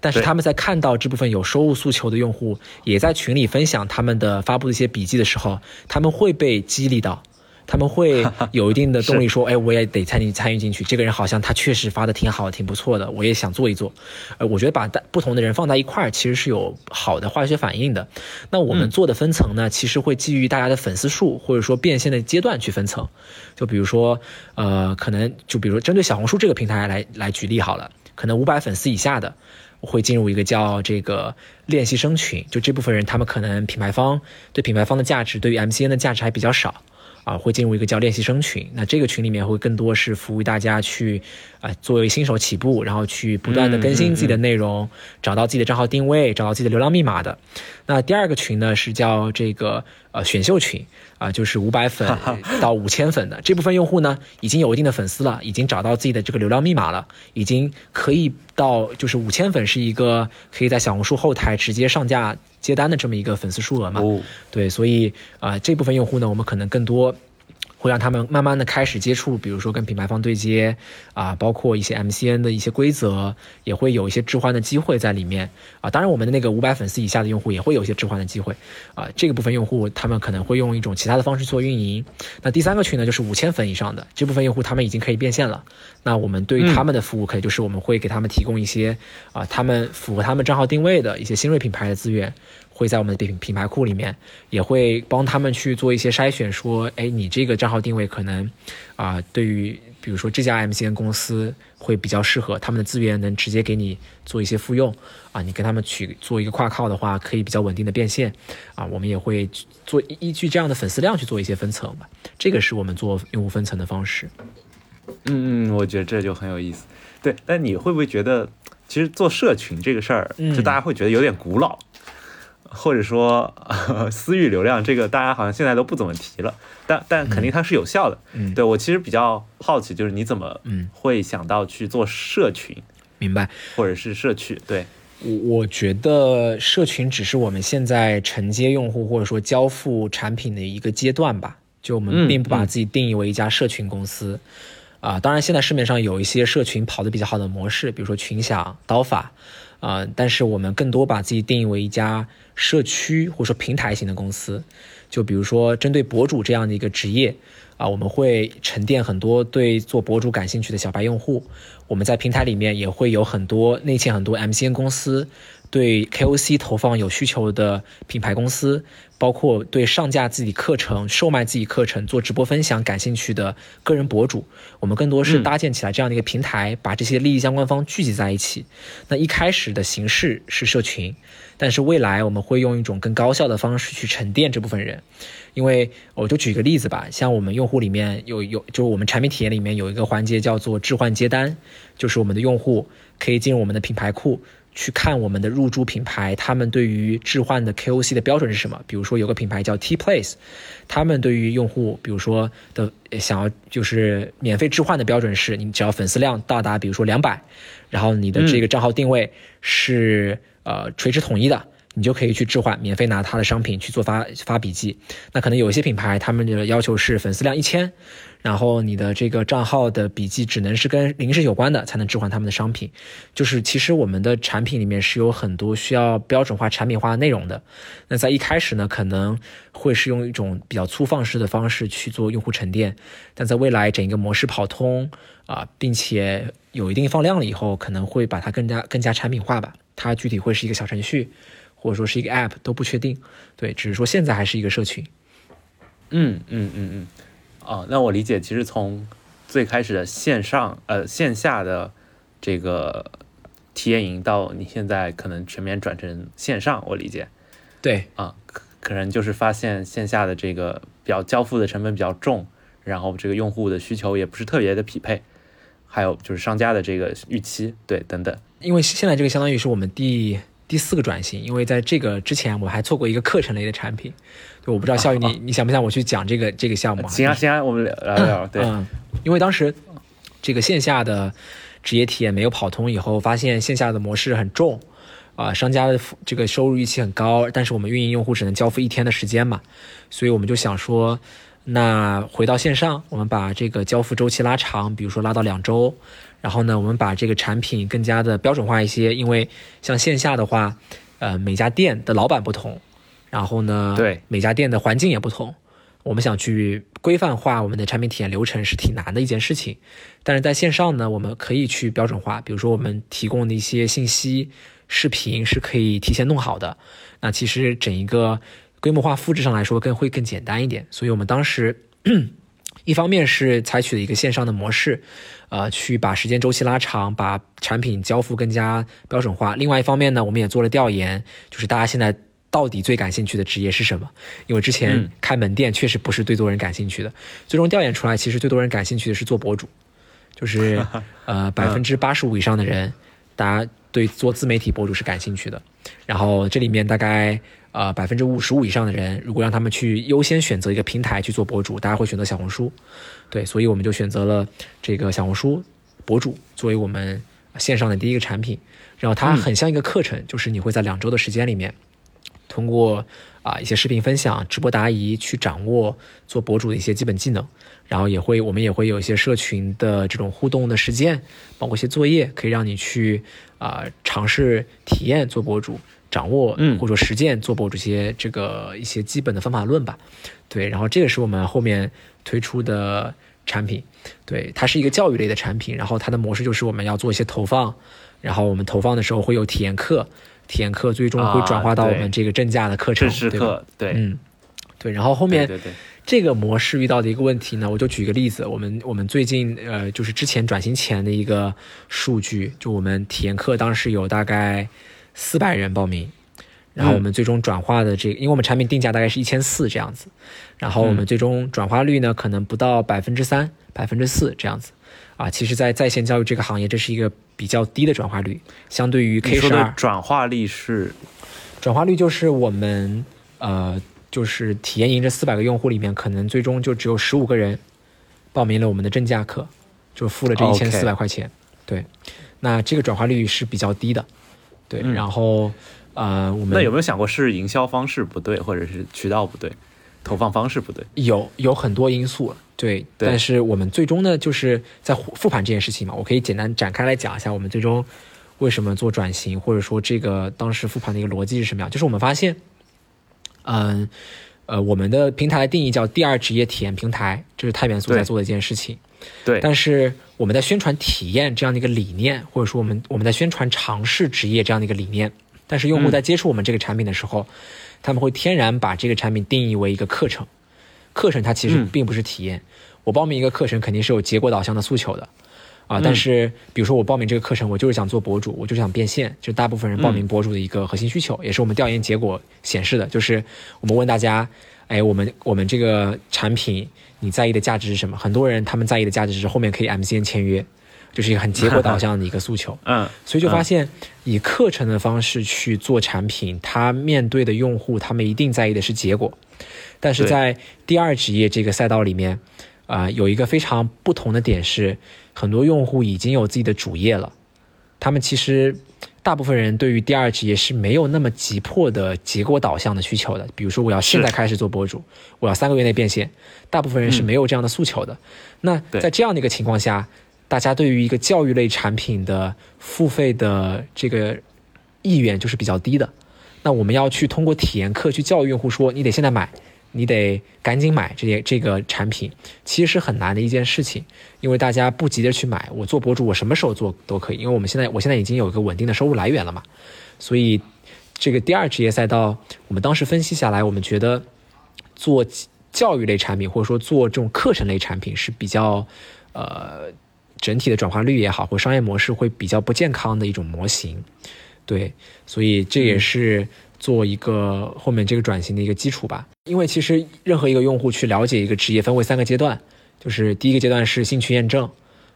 但是他们在看到这部分有收入诉求的用户也在群里分享他们的发布的一些笔记的时候，他们会被激励到。他们会 有一定的动力，说：“哎，我也得参与参与进去。这个人好像他确实发的挺好，挺不错的，我也想做一做。”呃，我觉得把不同的人放在一块儿，其实是有好的化学反应的。那我们做的分层呢，其实会基于大家的粉丝数或者说变现的阶段去分层。就比如说，呃，可能就比如针对小红书这个平台来来举例好了，可能五百粉丝以下的会进入一个叫这个练习生群。就这部分人，他们可能品牌方对品牌方的价值，对于 MCN 的价值还比较少。啊，会进入一个叫练习生群，那这个群里面会更多是服务大家去，啊，作为新手起步，然后去不断的更新自己的内容，找到自己的账号定位，找到自己的流量密码的。那第二个群呢是叫这个呃选秀群，啊，就是五百粉 到五千粉的这部分用户呢，已经有一定的粉丝了，已经找到自己的这个流量密码了，已经可以到就是五千粉是一个可以在小红书后台直接上架接单的这么一个粉丝数额嘛？对，所以啊，这部分用户呢，我们可能更多。会让他们慢慢的开始接触，比如说跟品牌方对接啊，包括一些 MCN 的一些规则，也会有一些置换的机会在里面啊。当然，我们的那个五百粉丝以下的用户也会有一些置换的机会啊。这个部分用户他们可能会用一种其他的方式做运营。那第三个群呢，就是五千粉以上的这部分用户，他们已经可以变现了。那我们对于他们的服务，可能就是我们会给他们提供一些啊，他们符合他们账号定位的一些新锐品牌的资源。会在我们的品品牌库里面，也会帮他们去做一些筛选，说，哎，你这个账号定位可能，啊，对于比如说这家 MCN 公司会比较适合，他们的资源能直接给你做一些复用，啊，你跟他们去做一个跨靠的话，可以比较稳定的变现，啊，我们也会做依据这样的粉丝量去做一些分层吧，这个是我们做用户分层的方式。嗯嗯，我觉得这就很有意思。对，但你会不会觉得，其实做社群这个事儿，就大家会觉得有点古老？或者说私域流量，这个大家好像现在都不怎么提了，但但肯定它是有效的。嗯，对我其实比较好奇，就是你怎么会想到去做社群？明白，或者是社区？对我我觉得社群只是我们现在承接用户或者说交付产品的一个阶段吧。就我们并不把自己定义为一家社群公司啊。当然，现在市面上有一些社群跑得比较好的模式，比如说群享、刀法。啊，但是我们更多把自己定义为一家社区或者说平台型的公司，就比如说针对博主这样的一个职业，啊，我们会沉淀很多对做博主感兴趣的小白用户，我们在平台里面也会有很多内嵌很多 MCN 公司。对 KOC 投放有需求的品牌公司，包括对上架自己课程、售卖自己课程、做直播分享感兴趣的个人博主，我们更多是搭建起来这样的一个平台，把这些利益相关方聚集在一起。那一开始的形式是社群，但是未来我们会用一种更高效的方式去沉淀这部分人。因为我就举个例子吧，像我们用户里面有有，就是我们产品体验里面有一个环节叫做置换接单，就是我们的用户可以进入我们的品牌库。去看我们的入驻品牌，他们对于置换的 KOC 的标准是什么？比如说有个品牌叫 T Place，他们对于用户，比如说的想要就是免费置换的标准是，你只要粉丝量到达，比如说两百，然后你的这个账号定位是呃垂直统一的。你就可以去置换，免费拿他的商品去做发发笔记。那可能有一些品牌，他们的要求是粉丝量一千，然后你的这个账号的笔记只能是跟零食有关的，才能置换他们的商品。就是其实我们的产品里面是有很多需要标准化、产品化的内容的。那在一开始呢，可能会是用一种比较粗放式的方式去做用户沉淀，但在未来整一个模式跑通啊，并且有一定放量了以后，可能会把它更加更加产品化吧。它具体会是一个小程序。或者说是一个 App 都不确定，对，只是说现在还是一个社群。嗯嗯嗯嗯，哦，那我理解，其实从最开始的线上呃线下的这个体验营到你现在可能全面转成线上，我理解。对啊，可可能就是发现线下的这个比较交付的成本比较重，然后这个用户的需求也不是特别的匹配，还有就是商家的这个预期，对，等等。因为现在这个相当于是我们第。第四个转型，因为在这个之前，我还做过一个课程类的产品，就我不知道笑宇你你想不想我去讲这个这个项目？行啊行啊，我们聊聊聊。对，因为当时这个线下的职业体验没有跑通以后，发现线下的模式很重啊，商家的这个收入预期很高，但是我们运营用户只能交付一天的时间嘛，所以我们就想说，那回到线上，我们把这个交付周期拉长，比如说拉到两周。然后呢，我们把这个产品更加的标准化一些，因为像线下的话，呃，每家店的老板不同，然后呢，对，每家店的环境也不同，我们想去规范化我们的产品体验流程是挺难的一件事情。但是在线上呢，我们可以去标准化，比如说我们提供的一些信息、视频是可以提前弄好的，那其实整一个规模化复制上来说更会更简单一点。所以我们当时。一方面是采取了一个线上的模式，呃，去把时间周期拉长，把产品交付更加标准化。另外一方面呢，我们也做了调研，就是大家现在到底最感兴趣的职业是什么？因为之前开门店确实不是最多人感兴趣的，最终调研出来，其实最多人感兴趣的是做博主，就是 呃百分之八十五以上的人，大家对做自媒体博主是感兴趣的。然后这里面大概。呃百分之五十五以上的人，如果让他们去优先选择一个平台去做博主，大家会选择小红书。对，所以我们就选择了这个小红书博主作为我们线上的第一个产品。然后它很像一个课程，就是你会在两周的时间里面，通过啊一些视频分享、直播答疑去掌握做博主的一些基本技能。然后也会，我们也会有一些社群的这种互动的实践，包括一些作业，可以让你去啊尝试体验做博主，掌握或者说实践做博主些这个一些基本的方法论吧。对，然后这个是我们后面推出的产品，对，它是一个教育类的产品，然后它的模式就是我们要做一些投放，然后我们投放的时候会有体验课，体验课最终会转化到我们这个正价的课程，对吧？对，嗯，对，然后后面。这个模式遇到的一个问题呢，我就举个例子，我们我们最近呃，就是之前转型前的一个数据，就我们体验课当时有大概四百人报名，然后我们最终转化的这个，因为我们产品定价大概是一千四这样子，然后我们最终转化率呢，可能不到百分之三、百分之四这样子，啊，其实，在在线教育这个行业，这是一个比较低的转化率，相对于 K 十二。转化率是，转化率就是我们呃。就是体验营这四百个用户里面，可能最终就只有十五个人报名了我们的正价课，就付了这一千四百块钱。对，那这个转化率是比较低的。对，然后呃，我们那有没有想过是营销方式不对，或者是渠道不对，投放方式不对？有有很多因素。对，但是我们最终呢，就是在复盘这件事情嘛，我可以简单展开来讲一下，我们最终为什么做转型，或者说这个当时复盘的一个逻辑是什么样？就是我们发现。嗯，呃，我们的平台的定义叫第二职业体验平台，这是太元素在做的一件事情。对。但是我们在宣传体验这样的一个理念，或者说我们我们在宣传尝试职业这样的一个理念，但是用户在接触我们这个产品的时候，他们会天然把这个产品定义为一个课程。课程它其实并不是体验。我报名一个课程肯定是有结果导向的诉求的。啊，但是比如说我报名这个课程，我就是想做博主，我就是想变现，就大部分人报名博主的一个核心需求，也是我们调研结果显示的，就是我们问大家，哎，我们我们这个产品你在意的价值是什么？很多人他们在意的价值是后面可以 MCN 签约，就是一个很结果导向的一个诉求。嗯，所以就发现以课程的方式去做产品，他面对的用户他们一定在意的是结果，但是在第二职业这个赛道里面，啊，有一个非常不同的点是。很多用户已经有自己的主业了，他们其实大部分人对于第二职业是没有那么急迫的结果导向的需求的。比如说，我要现在开始做博主，我要三个月内变现，大部分人是没有这样的诉求的。那在这样的一个情况下，大家对于一个教育类产品的付费的这个意愿就是比较低的。那我们要去通过体验课去教育用户说，你得现在买。你得赶紧买这些这个产品，其实是很难的一件事情，因为大家不急着去买。我做博主，我什么时候做都可以，因为我们现在我现在已经有一个稳定的收入来源了嘛。所以，这个第二职业赛道，我们当时分析下来，我们觉得做教育类产品或者说做这种课程类产品是比较，呃，整体的转化率也好，或商业模式会比较不健康的一种模型。对，所以这也是。做一个后面这个转型的一个基础吧，因为其实任何一个用户去了解一个职业，分为三个阶段，就是第一个阶段是兴趣验证，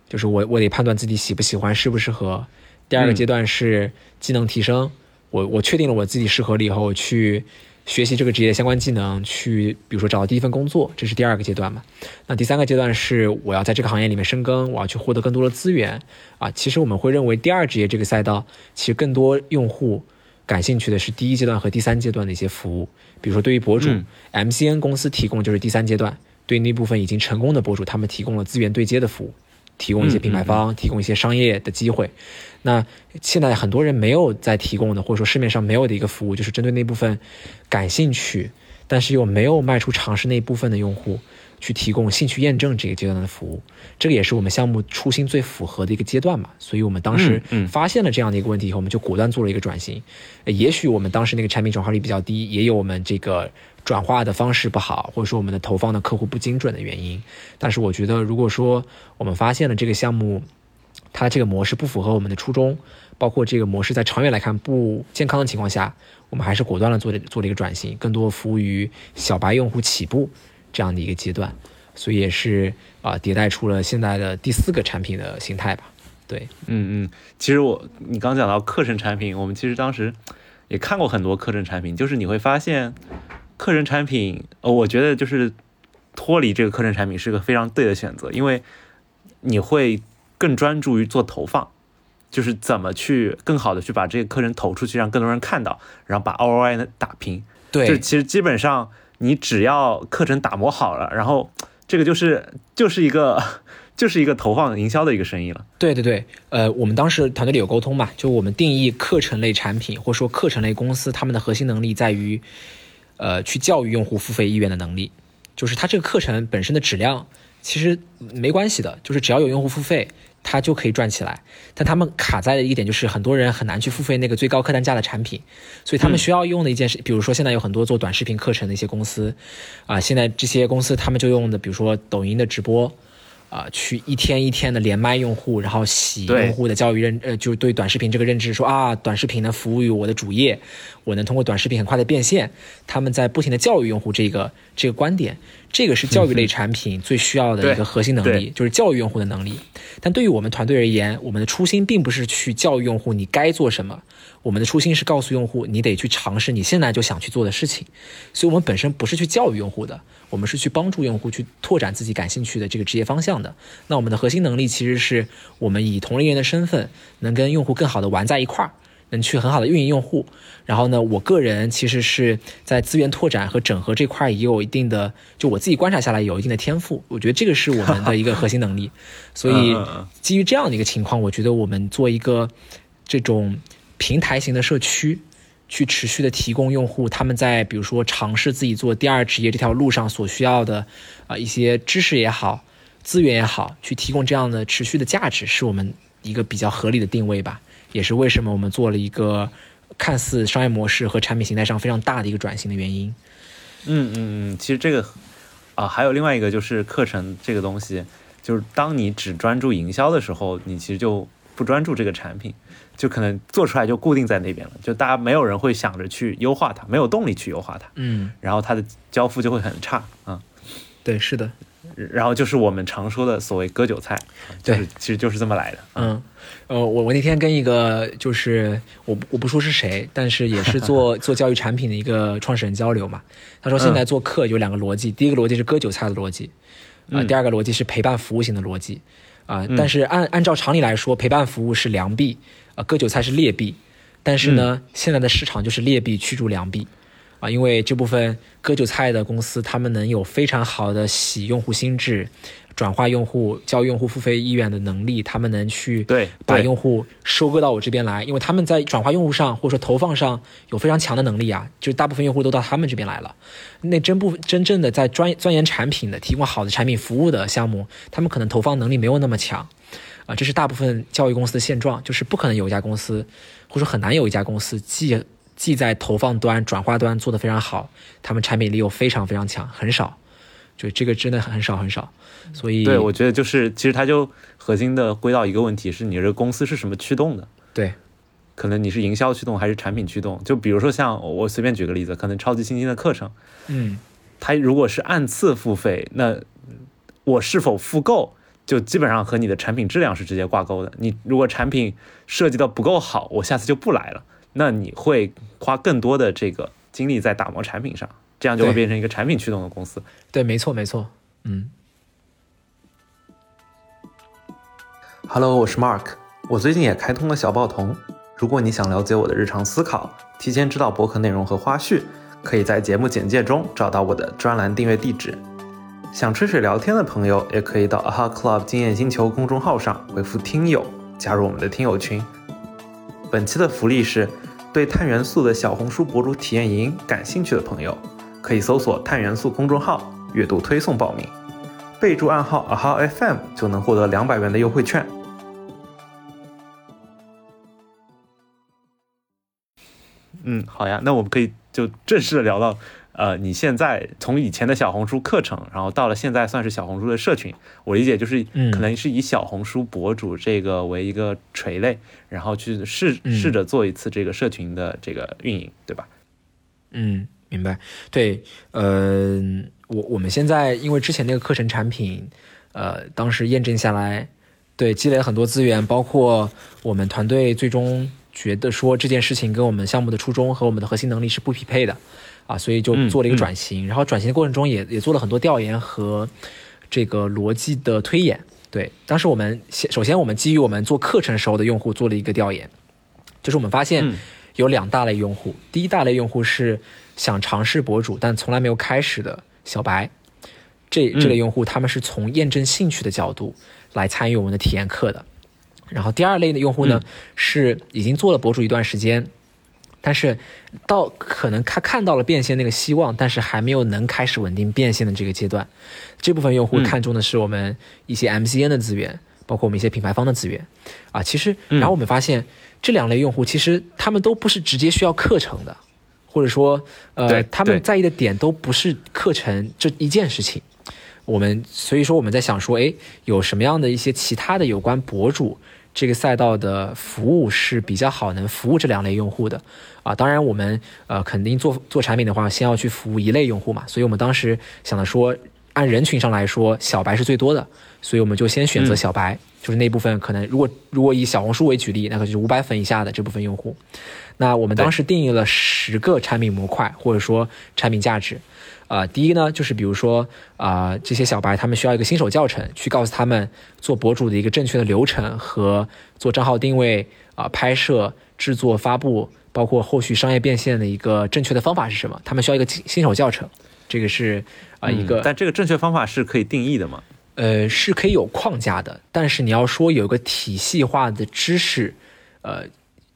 就是我我得判断自己喜不喜欢，适不适合；第二个阶段是技能提升，我我确定了我自己适合了以后，去学习这个职业相关技能，去比如说找到第一份工作，这是第二个阶段嘛。那第三个阶段是我要在这个行业里面深耕，我要去获得更多的资源啊。其实我们会认为第二职业这个赛道，其实更多用户。感兴趣的是第一阶段和第三阶段的一些服务，比如说对于博主，MCN 公司提供就是第三阶段，对那部分已经成功的博主，他们提供了资源对接的服务，提供一些品牌方，提供一些商业的机会。那现在很多人没有在提供的，或者说市面上没有的一个服务，就是针对那部分感兴趣，但是又没有迈出尝试那部分的用户。去提供兴趣验证这个阶段的服务，这个也是我们项目初心最符合的一个阶段嘛。所以我们当时发现了这样的一个问题以后，我们就果断做了一个转型。也许我们当时那个产品转化率比较低，也有我们这个转化的方式不好，或者说我们的投放的客户不精准的原因。但是我觉得，如果说我们发现了这个项目，它这个模式不符合我们的初衷，包括这个模式在长远来看不健康的情况下，我们还是果断的做了做了一个转型，更多服务于小白用户起步。这样的一个阶段，所以也是啊，迭代出了现在的第四个产品的形态吧。对，嗯嗯，其实我你刚讲到课程产品，我们其实当时也看过很多课程产品，就是你会发现，课程产品，呃，我觉得就是脱离这个课程产品是个非常对的选择，因为你会更专注于做投放，就是怎么去更好的去把这个课程投出去，让更多人看到，然后把 ROI 打平。对，就其实基本上你只要课程打磨好了，然后 这个就是就是一个 就是一个投放营销的一个生意了。对对对，呃，我们当时团队里有沟通嘛，就我们定义课程类产品或者说课程类公司，他们的核心能力在于，呃，去教育用户付费意愿的能力，就是它这个课程本身的质量其实没关系的，就是只要有用户付费。它就可以赚起来，但他们卡在的一点就是很多人很难去付费那个最高客单价的产品，所以他们需要用的一件事，比如说现在有很多做短视频课程的一些公司，啊，现在这些公司他们就用的，比如说抖音的直播。啊，去一天一天的连麦用户，然后洗用户的教育认，呃，就是对短视频这个认知，说啊，短视频能服务于我的主业，我能通过短视频很快的变现。他们在不停的教育用户这个这个观点，这个是教育类产品最需要的一个核心能力，就是教育用户的能力。但对于我们团队而言，我们的初心并不是去教育用户你该做什么。我们的初心是告诉用户，你得去尝试你现在就想去做的事情，所以我们本身不是去教育用户的，我们是去帮助用户去拓展自己感兴趣的这个职业方向的。那我们的核心能力其实是我们以同龄人的身份，能跟用户更好的玩在一块儿，能去很好的运营用户。然后呢，我个人其实是在资源拓展和整合这块也有一定的，就我自己观察下来有一定的天赋。我觉得这个是我们的一个核心能力。所以基于这样的一个情况，我觉得我们做一个这种。平台型的社区，去持续的提供用户他们在比如说尝试自己做第二职业这条路上所需要的啊一些知识也好，资源也好，去提供这样的持续的价值，是我们一个比较合理的定位吧。也是为什么我们做了一个看似商业模式和产品形态上非常大的一个转型的原因。嗯嗯嗯，其实这个啊还有另外一个就是课程这个东西，就是当你只专注营销的时候，你其实就不专注这个产品。就可能做出来就固定在那边了，就大家没有人会想着去优化它，没有动力去优化它，嗯，然后它的交付就会很差啊。对，是的，然后就是我们常说的所谓割韭菜，就是其实就是这么来的。嗯，呃，我我那天跟一个就是我我不说是谁，但是也是做 做教育产品的一个创始人交流嘛，他说现在做课有两个逻辑，第一个逻辑是割韭菜的逻辑，啊，第二个逻辑是陪伴服务型的逻辑，啊，但是按按照常理来说，陪伴服务是良币。啊，割韭菜是劣币，但是呢，现在的市场就是劣币驱逐良币，啊，因为这部分割韭菜的公司，他们能有非常好的洗用户心智、转化用户、教用户付费意愿的能力，他们能去对把用户收割到我这边来，因为他们在转化用户上或者说投放上有非常强的能力啊，就是大部分用户都到他们这边来了。那真不真正的在专钻研产品的、提供好的产品服务的项目，他们可能投放能力没有那么强。啊，这是大部分教育公司的现状，就是不可能有一家公司，或者说很难有一家公司既既在投放端、转化端做得非常好，他们产品力又非常非常强，很少，就这个真的很少很少。所以，对我觉得就是其实它就核心的归到一个问题是你这个公司是什么驱动的？对，可能你是营销驱动还是产品驱动？就比如说像我随便举个例子，可能超级新星的课程，嗯，它如果是按次付费，那我是否复购？就基本上和你的产品质量是直接挂钩的。你如果产品设计的不够好，我下次就不来了。那你会花更多的这个精力在打磨产品上，这样就会变成一个产品驱动的公司。对，没错，没错。嗯。Hello，我是 Mark，我最近也开通了小报童。如果你想了解我的日常思考，提前知道博客内容和花絮，可以在节目简介中找到我的专栏订阅地址。想吹水聊天的朋友，也可以到 Aha Club 经验星球公众号上回复“听友”，加入我们的听友群。本期的福利是，对碳元素的小红书博主体验营感兴趣的朋友，可以搜索“碳元素”公众号，阅读推送报名，备注暗号 Aha FM 就能获得两百元的优惠券。嗯，好呀，那我们可以就正式的聊到。呃，你现在从以前的小红书课程，然后到了现在算是小红书的社群，我理解就是可能是以小红书博主这个为一个垂类，然后去试试着做一次这个社群的这个运营，对吧？嗯，明白。对，呃，我我们现在因为之前那个课程产品，呃，当时验证下来，对，积累了很多资源，包括我们团队最终觉得说这件事情跟我们项目的初衷和我们的核心能力是不匹配的，啊，所以就做了一个转型。然后转型的过程中也也做了很多调研和这个逻辑的推演。对，当时我们先首先我们基于我们做课程时候的用户做了一个调研，就是我们发现有两大类用户，第一大类用户是想尝试博主但从来没有开始的小白，这这类用户他们是从验证兴趣的角度来参与我们的体验课的。然后第二类的用户呢，是已经做了博主一段时间，但是到可能他看到了变现那个希望，但是还没有能开始稳定变现的这个阶段。这部分用户看重的是我们一些 MCN 的资源，包括我们一些品牌方的资源啊。其实，然后我们发现这两类用户其实他们都不是直接需要课程的，或者说呃他们在意的点都不是课程这一件事情。我们所以说我们在想说，哎，有什么样的一些其他的有关博主？这个赛道的服务是比较好，能服务这两类用户的啊。当然，我们呃肯定做做产品的话，先要去服务一类用户嘛。所以我们当时想的说，按人群上来说，小白是最多的，所以我们就先选择小白，就是那部分可能如果如果以小红书为举例，那个就是五百粉以下的这部分用户。那我们当时定义了十个产品模块，或者说产品价值。啊，第一呢，就是比如说啊，这些小白他们需要一个新手教程，去告诉他们做博主的一个正确的流程和做账号定位啊、拍摄、制作、发布，包括后续商业变现的一个正确的方法是什么？他们需要一个新手教程，这个是啊一个。但这个正确方法是可以定义的吗？呃，是可以有框架的，但是你要说有一个体系化的知识，呃，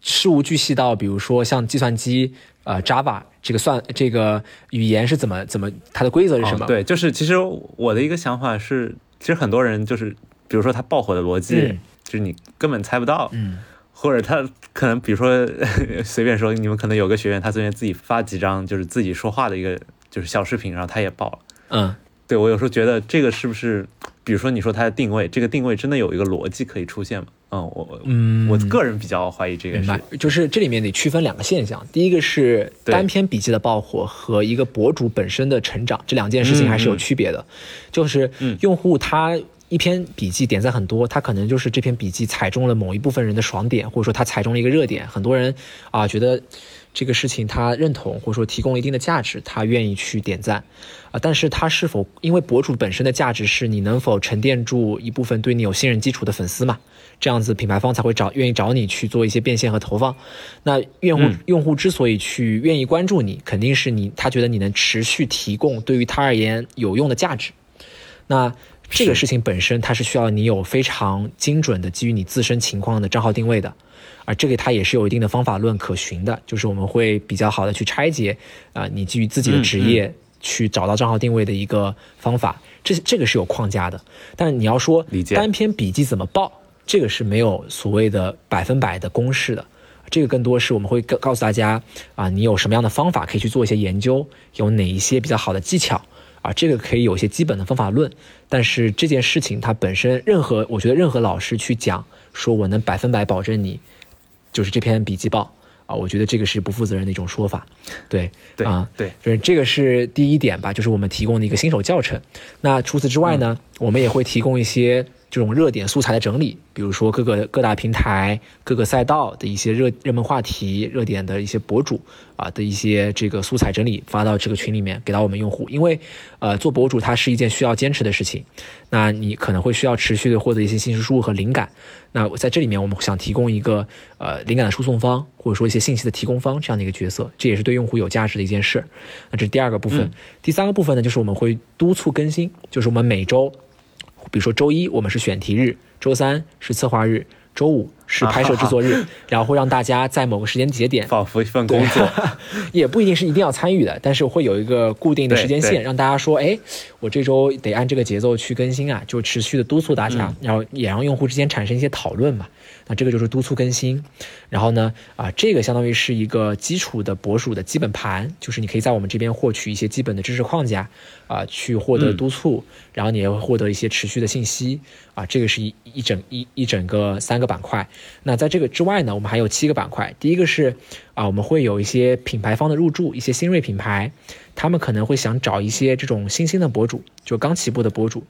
事无巨细到比如说像计算机。呃，Java 这个算这个语言是怎么怎么它的规则是什么？对，就是其实我的一个想法是，其实很多人就是，比如说他爆火的逻辑，就是你根本猜不到，嗯，或者他可能比如说 随便说，你们可能有个学员，他随便自己发几张就是自己说话的一个就是小视频，然后他也爆了，嗯，对我有时候觉得这个是不是，比如说你说它的定位，这个定位真的有一个逻辑可以出现吗？嗯，我嗯，我个人比较怀疑这个是，就是这里面得区分两个现象，第一个是单篇笔记的爆火和一个博主本身的成长，这两件事情还是有区别的。就是用户他一篇笔记点赞很多，他可能就是这篇笔记踩中了某一部分人的爽点，或者说他踩中了一个热点，很多人啊觉得。这个事情他认同，或者说提供了一定的价值，他愿意去点赞，啊，但是他是否因为博主本身的价值是你能否沉淀住一部分对你有信任基础的粉丝嘛？这样子品牌方才会找愿意找你去做一些变现和投放。那用户用户之所以去愿意关注你，肯定是你他觉得你能持续提供对于他而言有用的价值。那这个事情本身它是需要你有非常精准的基于你自身情况的账号定位的。而这个它也是有一定的方法论可循的，就是我们会比较好的去拆解啊，你基于自己的职业去找到账号定位的一个方法，这这个是有框架的。但你要说单篇笔记怎么报，这个是没有所谓的百分百的公式的，这个更多是我们会告告诉大家啊，你有什么样的方法可以去做一些研究，有哪一些比较好的技巧啊，这个可以有一些基本的方法论。但是这件事情它本身，任何我觉得任何老师去讲说我能百分百保证你。就是这篇笔记报啊，我觉得这个是不负责任的一种说法，对对啊，对，就是这个是第一点吧，就是我们提供的一个新手教程。那除此之外呢，我们也会提供一些。这种热点素材的整理，比如说各个各大平台、各个赛道的一些热热门话题、热点的一些博主啊的一些这个素材整理，发到这个群里面给到我们用户。因为，呃，做博主它是一件需要坚持的事情，那你可能会需要持续的获得一些信息输入和灵感。那在这里面，我们想提供一个呃灵感的输送方，或者说一些信息的提供方这样的一个角色，这也是对用户有价值的一件事。那这是第二个部分。第三个部分呢，就是我们会督促更新，就是我们每周。比如说周一我们是选题日，周三是策划日，周五是拍摄制作日，然后会让大家在某个时间节点，仿佛一份工作，也不一定是一定要参与的，但是会有一个固定的时间线，让大家说，哎，我这周得按这个节奏去更新啊，就持续的督促大家，然后也让用户之间产生一些讨论嘛。那这个就是督促更新，然后呢，啊，这个相当于是一个基础的博主的基本盘，就是你可以在我们这边获取一些基本的知识框架，啊，去获得督促，然后你也会获得一些持续的信息，啊，这个是一一整一一整个三个板块。那在这个之外呢，我们还有七个板块，第一个是啊，我们会有一些品牌方的入驻，一些新锐品牌，他们可能会想找一些这种新兴的博主，就刚起步的博主。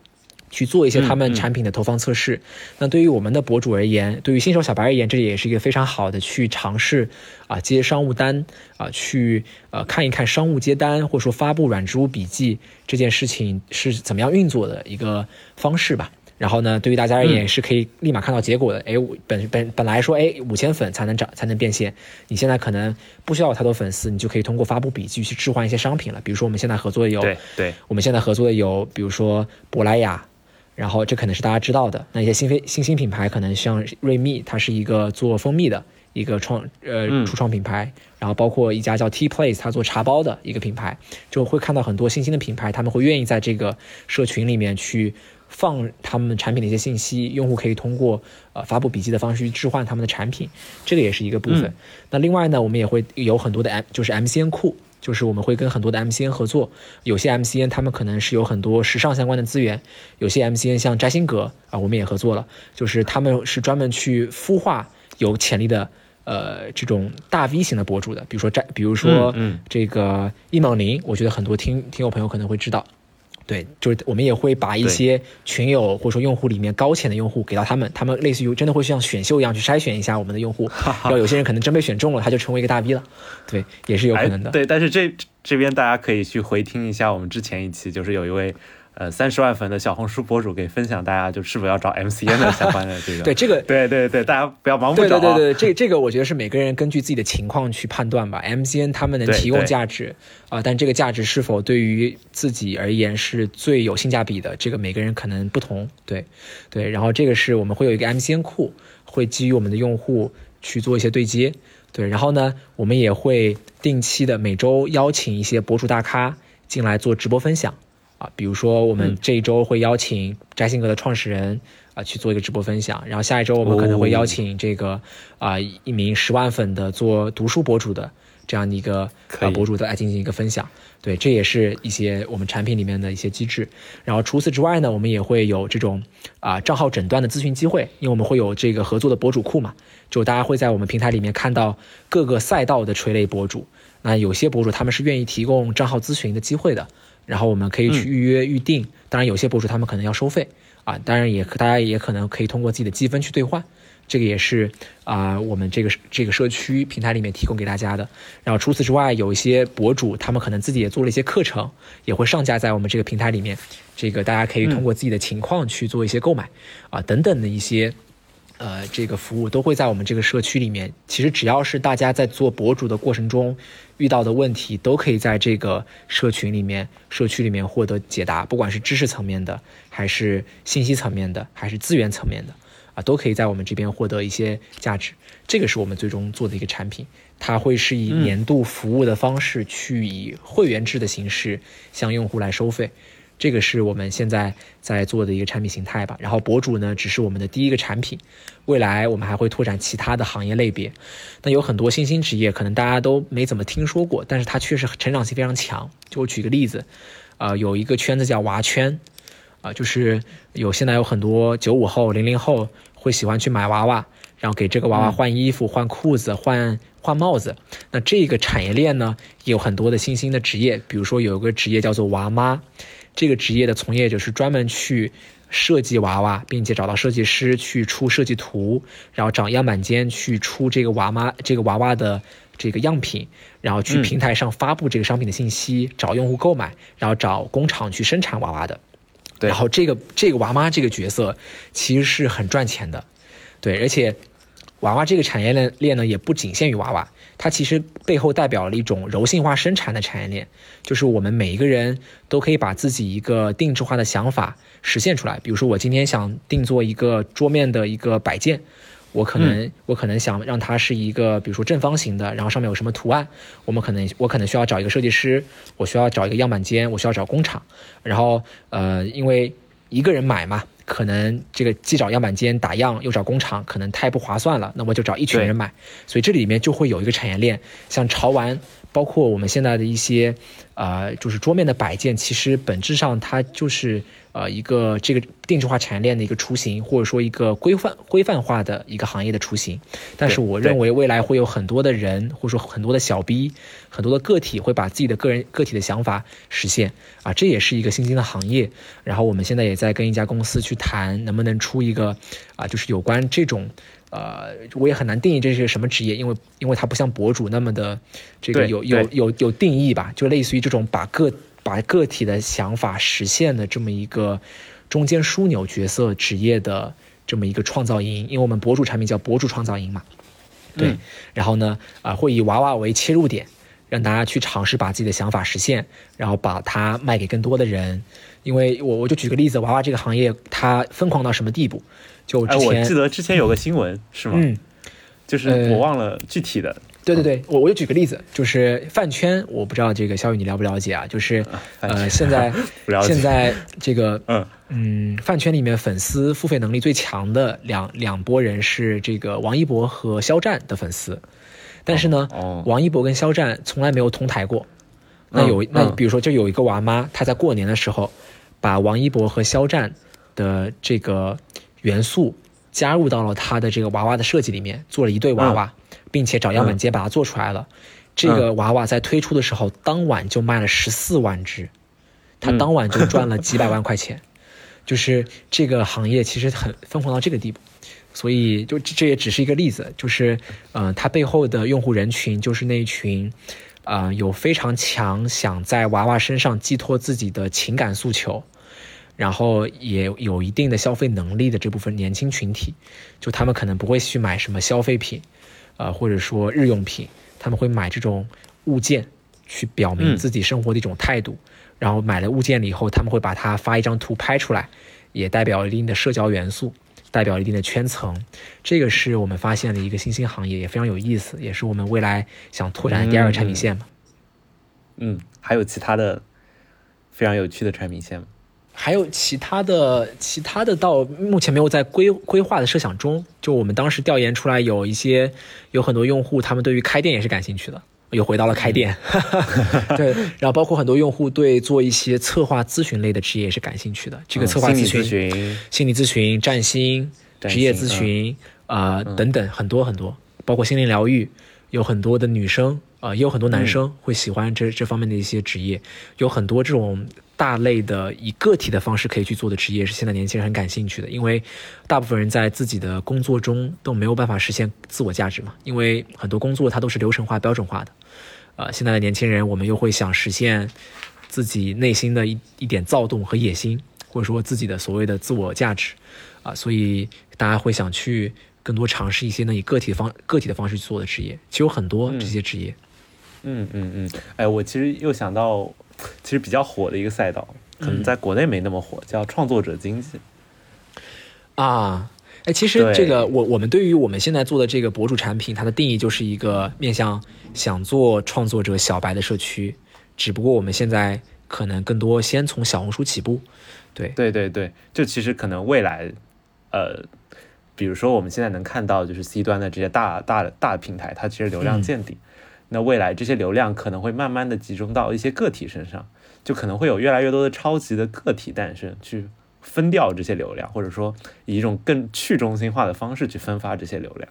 去做一些他们产品的投放测试。那对于我们的博主而言，对于新手小白而言，这也是一个非常好的去尝试啊接商务单啊，去呃看一看商务接单或者说发布软植物笔记这件事情是怎么样运作的一个方式吧。然后呢，对于大家而言是可以立马看到结果的。哎，本本本来说，哎，五千粉才能涨，才能变现。你现在可能不需要太多粉丝，你就可以通过发布笔记去置换一些商品了。比如说，我们现在合作的有，对对，我们现在合作的有，比如说珀莱雅，然后这可能是大家知道的。那一些新飞新兴品牌，可能像瑞蜜，它是一个做蜂蜜的一个创呃初创品牌。然后包括一家叫 T Place，它做茶包的一个品牌，就会看到很多新兴的品牌，他们会愿意在这个社群里面去。放他们产品的一些信息，用户可以通过呃发布笔记的方式去置换他们的产品，这个也是一个部分。那另外呢，我们也会有很多的 M，就是 MCN 库，就是我们会跟很多的 MCN 合作。有些 MCN 他们可能是有很多时尚相关的资源，有些 MCN 像摘星阁啊，我们也合作了，就是他们是专门去孵化有潜力的呃这种大 V 型的博主的，比如说摘，比如说这个易梦玲，我觉得很多听听友朋友可能会知道。对，就是我们也会把一些群友或者说用户里面高潜的用户给到他们，他们类似于真的会像选秀一样去筛选一下我们的用户，然后有些人可能真被选中了，他就成为一个大 V 了，对，也是有可能的。对，但是这这边大家可以去回听一下我们之前一期，就是有一位。呃，三十万粉的小红书博主给分享，大家就是否要找 MCN 的相关的 这个？对这个，对对对，大家不要盲目找。对对对对，这这个我觉得是每个人根据自己的情况去判断吧。MCN 他们能提供价值啊，但这个价值是否对于自己而言是最有性价比的，这个每个人可能不同。对对，然后这个是我们会有一个 MCN 库，会基于我们的用户去做一些对接。对，然后呢，我们也会定期的每周邀请一些博主大咖进来做直播分享。啊，比如说我们这一周会邀请摘星阁的创始人啊去做一个直播分享，然后下一周我们可能会邀请这个啊一名十万粉的做读书博主的这样的一个啊博主来进行一个分享。对，这也是一些我们产品里面的一些机制。然后除此之外呢，我们也会有这种啊账号诊断的咨询机会，因为我们会有这个合作的博主库嘛，就大家会在我们平台里面看到各个赛道的垂类博主。那有些博主他们是愿意提供账号咨询的机会的。然后我们可以去预约预定，当然有些博主他们可能要收费啊，当然也大家也可能可以通过自己的积分去兑换，这个也是啊我们这个这个社区平台里面提供给大家的。然后除此之外，有一些博主他们可能自己也做了一些课程，也会上架在我们这个平台里面，这个大家可以通过自己的情况去做一些购买啊等等的一些。呃，这个服务都会在我们这个社区里面。其实只要是大家在做博主的过程中遇到的问题，都可以在这个社群里面、社区里面获得解答。不管是知识层面的，还是信息层面的，还是资源层面的，啊，都可以在我们这边获得一些价值。这个是我们最终做的一个产品，它会是以年度服务的方式去以会员制的形式向用户来收费。这个是我们现在在做的一个产品形态吧。然后博主呢，只是我们的第一个产品，未来我们还会拓展其他的行业类别。那有很多新兴职业，可能大家都没怎么听说过，但是它确实成长性非常强。就我举个例子，呃，有一个圈子叫娃圈，啊，就是有现在有很多九五后、零零后会喜欢去买娃娃，然后给这个娃娃换衣服、换裤子、换换帽子。那这个产业链呢，有很多的新兴的职业，比如说有一个职业叫做娃妈。这个职业的从业者是专门去设计娃娃，并且找到设计师去出设计图，然后找样板间去出这个娃妈这个娃娃的这个样品，然后去平台上发布这个商品的信息，找用户购买，然后找工厂去生产娃娃的。对，然后这个这个娃妈这个角色其实是很赚钱的，对，而且娃娃这个产业链链呢也不仅限于娃娃。它其实背后代表了一种柔性化生产的产业链，就是我们每一个人都可以把自己一个定制化的想法实现出来。比如说，我今天想定做一个桌面的一个摆件，我可能我可能想让它是一个，比如说正方形的，然后上面有什么图案，我们可能我可能需要找一个设计师，我需要找一个样板间，我需要找工厂，然后呃，因为一个人买嘛。可能这个既找样板间打样，又找工厂，可能太不划算了。那么就找一群人买，所以这里面就会有一个产业链。像潮玩，包括我们现在的一些，呃，就是桌面的摆件，其实本质上它就是呃一个这个定制化产业链的一个雏形，或者说一个规范规范化的一个行业的雏形。但是我认为未来会有很多的人，或者说很多的小 B，很多的个体会把自己的个人个体的想法实现啊，这也是一个新兴的行业。然后我们现在也在跟一家公司去谈，能不能出一个啊，就是有关这种。呃，我也很难定义这是什么职业，因为因为它不像博主那么的这个有有有有定义吧，就类似于这种把个把个体的想法实现的这么一个中间枢纽角色职业的这么一个创造营，因为我们博主产品叫博主创造营嘛，对，然后呢，啊，会以娃娃为切入点，让大家去尝试把自己的想法实现，然后把它卖给更多的人，因为我我就举个例子，娃娃这个行业它疯狂到什么地步？就哎，我记得之前有个新闻是吗？嗯，就是我忘了具体的。对对对，我我就举个例子，就是饭圈，我不知道这个肖宇你了不了解啊？就是呃，现在 现在这个嗯嗯，饭圈里面粉丝付费能力最强的两两拨人是这个王一博和肖战的粉丝，但是呢，王一博跟肖战从来没有同台过。那有那比如说，就有一个娃妈，她在过年的时候把王一博和肖战的这个。元素加入到了她的这个娃娃的设计里面，做了一对娃娃，并且找样板间把它做出来了。这个娃娃在推出的时候，当晚就卖了十四万只，他当晚就赚了 几百万块钱。就是这个行业其实很疯狂到这个地步，所以就这也只是一个例子，就是嗯，它背后的用户人群就是那一群，啊，有非常强想在娃娃身上寄托自己的情感诉求。然后也有一定的消费能力的这部分年轻群体，就他们可能不会去买什么消费品，呃，或者说日用品，他们会买这种物件，去表明自己生活的一种态度。然后买了物件了以后，他们会把它发一张图拍出来，也代表一定的社交元素，代表一定的圈层。这个是我们发现的一个新兴行业，也非常有意思，也是我们未来想拓展的第二个产品线嘛。嗯，还有其他的非常有趣的产品线吗？还有其他的，其他的到目前没有在规规划的设想中。就我们当时调研出来，有一些有很多用户，他们对于开店也是感兴趣的，又回到了开店。对，然后包括很多用户对做一些策划咨询类的职业也是感兴趣的。这个策划咨询、心理咨询、占星、职业咨询啊等等很多很多，包括心灵疗愈，有很多的女生啊，也有很多男生会喜欢这这方面的一些职业，有很多这种。大类的以个体的方式可以去做的职业是现在年轻人很感兴趣的，因为大部分人在自己的工作中都没有办法实现自我价值嘛，因为很多工作它都是流程化、标准化的。呃，现在的年轻人我们又会想实现自己内心的一一点躁动和野心，或者说自己的所谓的自我价值，啊，所以大家会想去更多尝试一些呢以个体的方个体的方式去做的职业，其实有很多这些职业。嗯嗯嗯，哎，我其实又想到。其实比较火的一个赛道，可能在国内没那么火，叫创作者经济。啊，哎，其实这个我我们对于我们现在做的这个博主产品，它的定义就是一个面向想做创作者小白的社区，只不过我们现在可能更多先从小红书起步。对对对对，就其实可能未来，呃，比如说我们现在能看到就是 C 端的这些大大大平台，它其实流量见底。那未来这些流量可能会慢慢的集中到一些个体身上，就可能会有越来越多的超级的个体诞生，去分掉这些流量，或者说以一种更去中心化的方式去分发这些流量。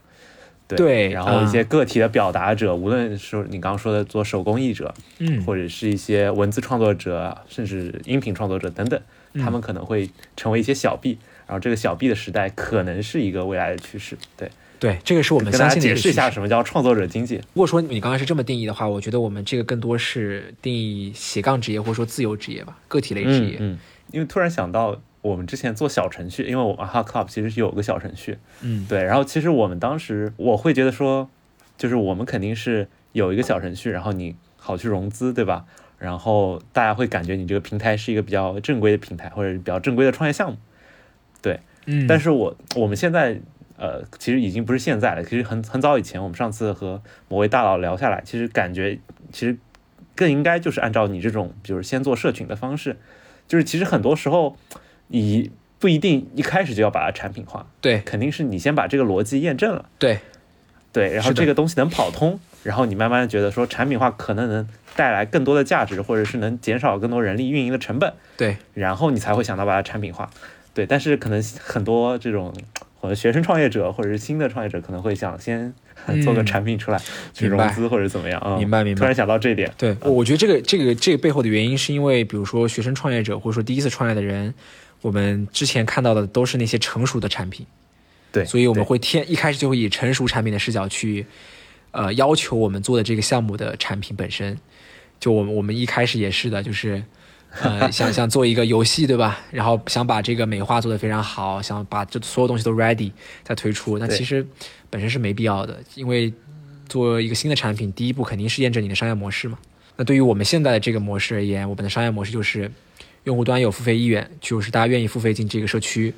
对，然后一些个体的表达者，无论是你刚刚说的做手工艺者，嗯，或者是一些文字创作者，甚至音频创作者等等，他们可能会成为一些小 B，然后这个小 B 的时代可能是一个未来的趋势。对。对，这个是我们相信的。解释一下什么叫创作者经济。如果说你刚才是这么定义的话，我觉得我们这个更多是定义斜杠职业或者说自由职业吧，个体类职业。嗯，因为突然想到我们之前做小程序，因为我们 h a Club 其实是有个小程序。嗯，对。然后其实我们当时我会觉得说，就是我们肯定是有一个小程序，然后你好去融资，对吧？然后大家会感觉你这个平台是一个比较正规的平台，或者比较正规的创业项目。对，嗯。但是我我们现在。呃，其实已经不是现在了。其实很很早以前，我们上次和某位大佬聊下来，其实感觉其实更应该就是按照你这种，比如先做社群的方式，就是其实很多时候你不一定一开始就要把它产品化，对，肯定是你先把这个逻辑验证了，对，对，然后这个东西能跑通，然后你慢慢觉得说产品化可能能带来更多的价值，或者是能减少更多人力运营的成本，对，然后你才会想到把它产品化，对，但是可能很多这种或者学生创业者或者是新的创业者可能会想先 做个产品出来去融资或者怎么样啊，明白明白，突然想到这一点，对，我觉得这个这个这个背后的原因是因为比如说学生创业者或者说第一次创业的人，我们之前看到的都是那些成熟的产品。对，所以我们会天一开始就会以成熟产品的视角去，呃，要求我们做的这个项目的产品本身。就我们我们一开始也是的，就是呃，想想做一个游戏，对吧？然后想把这个美化做得非常好，想把这所有东西都 ready 再推出。那其实本身是没必要的，因为做一个新的产品，第一步肯定是验证你的商业模式嘛。那对于我们现在的这个模式而言，我们的商业模式就是用户端有付费意愿，就是大家愿意付费进这个社区，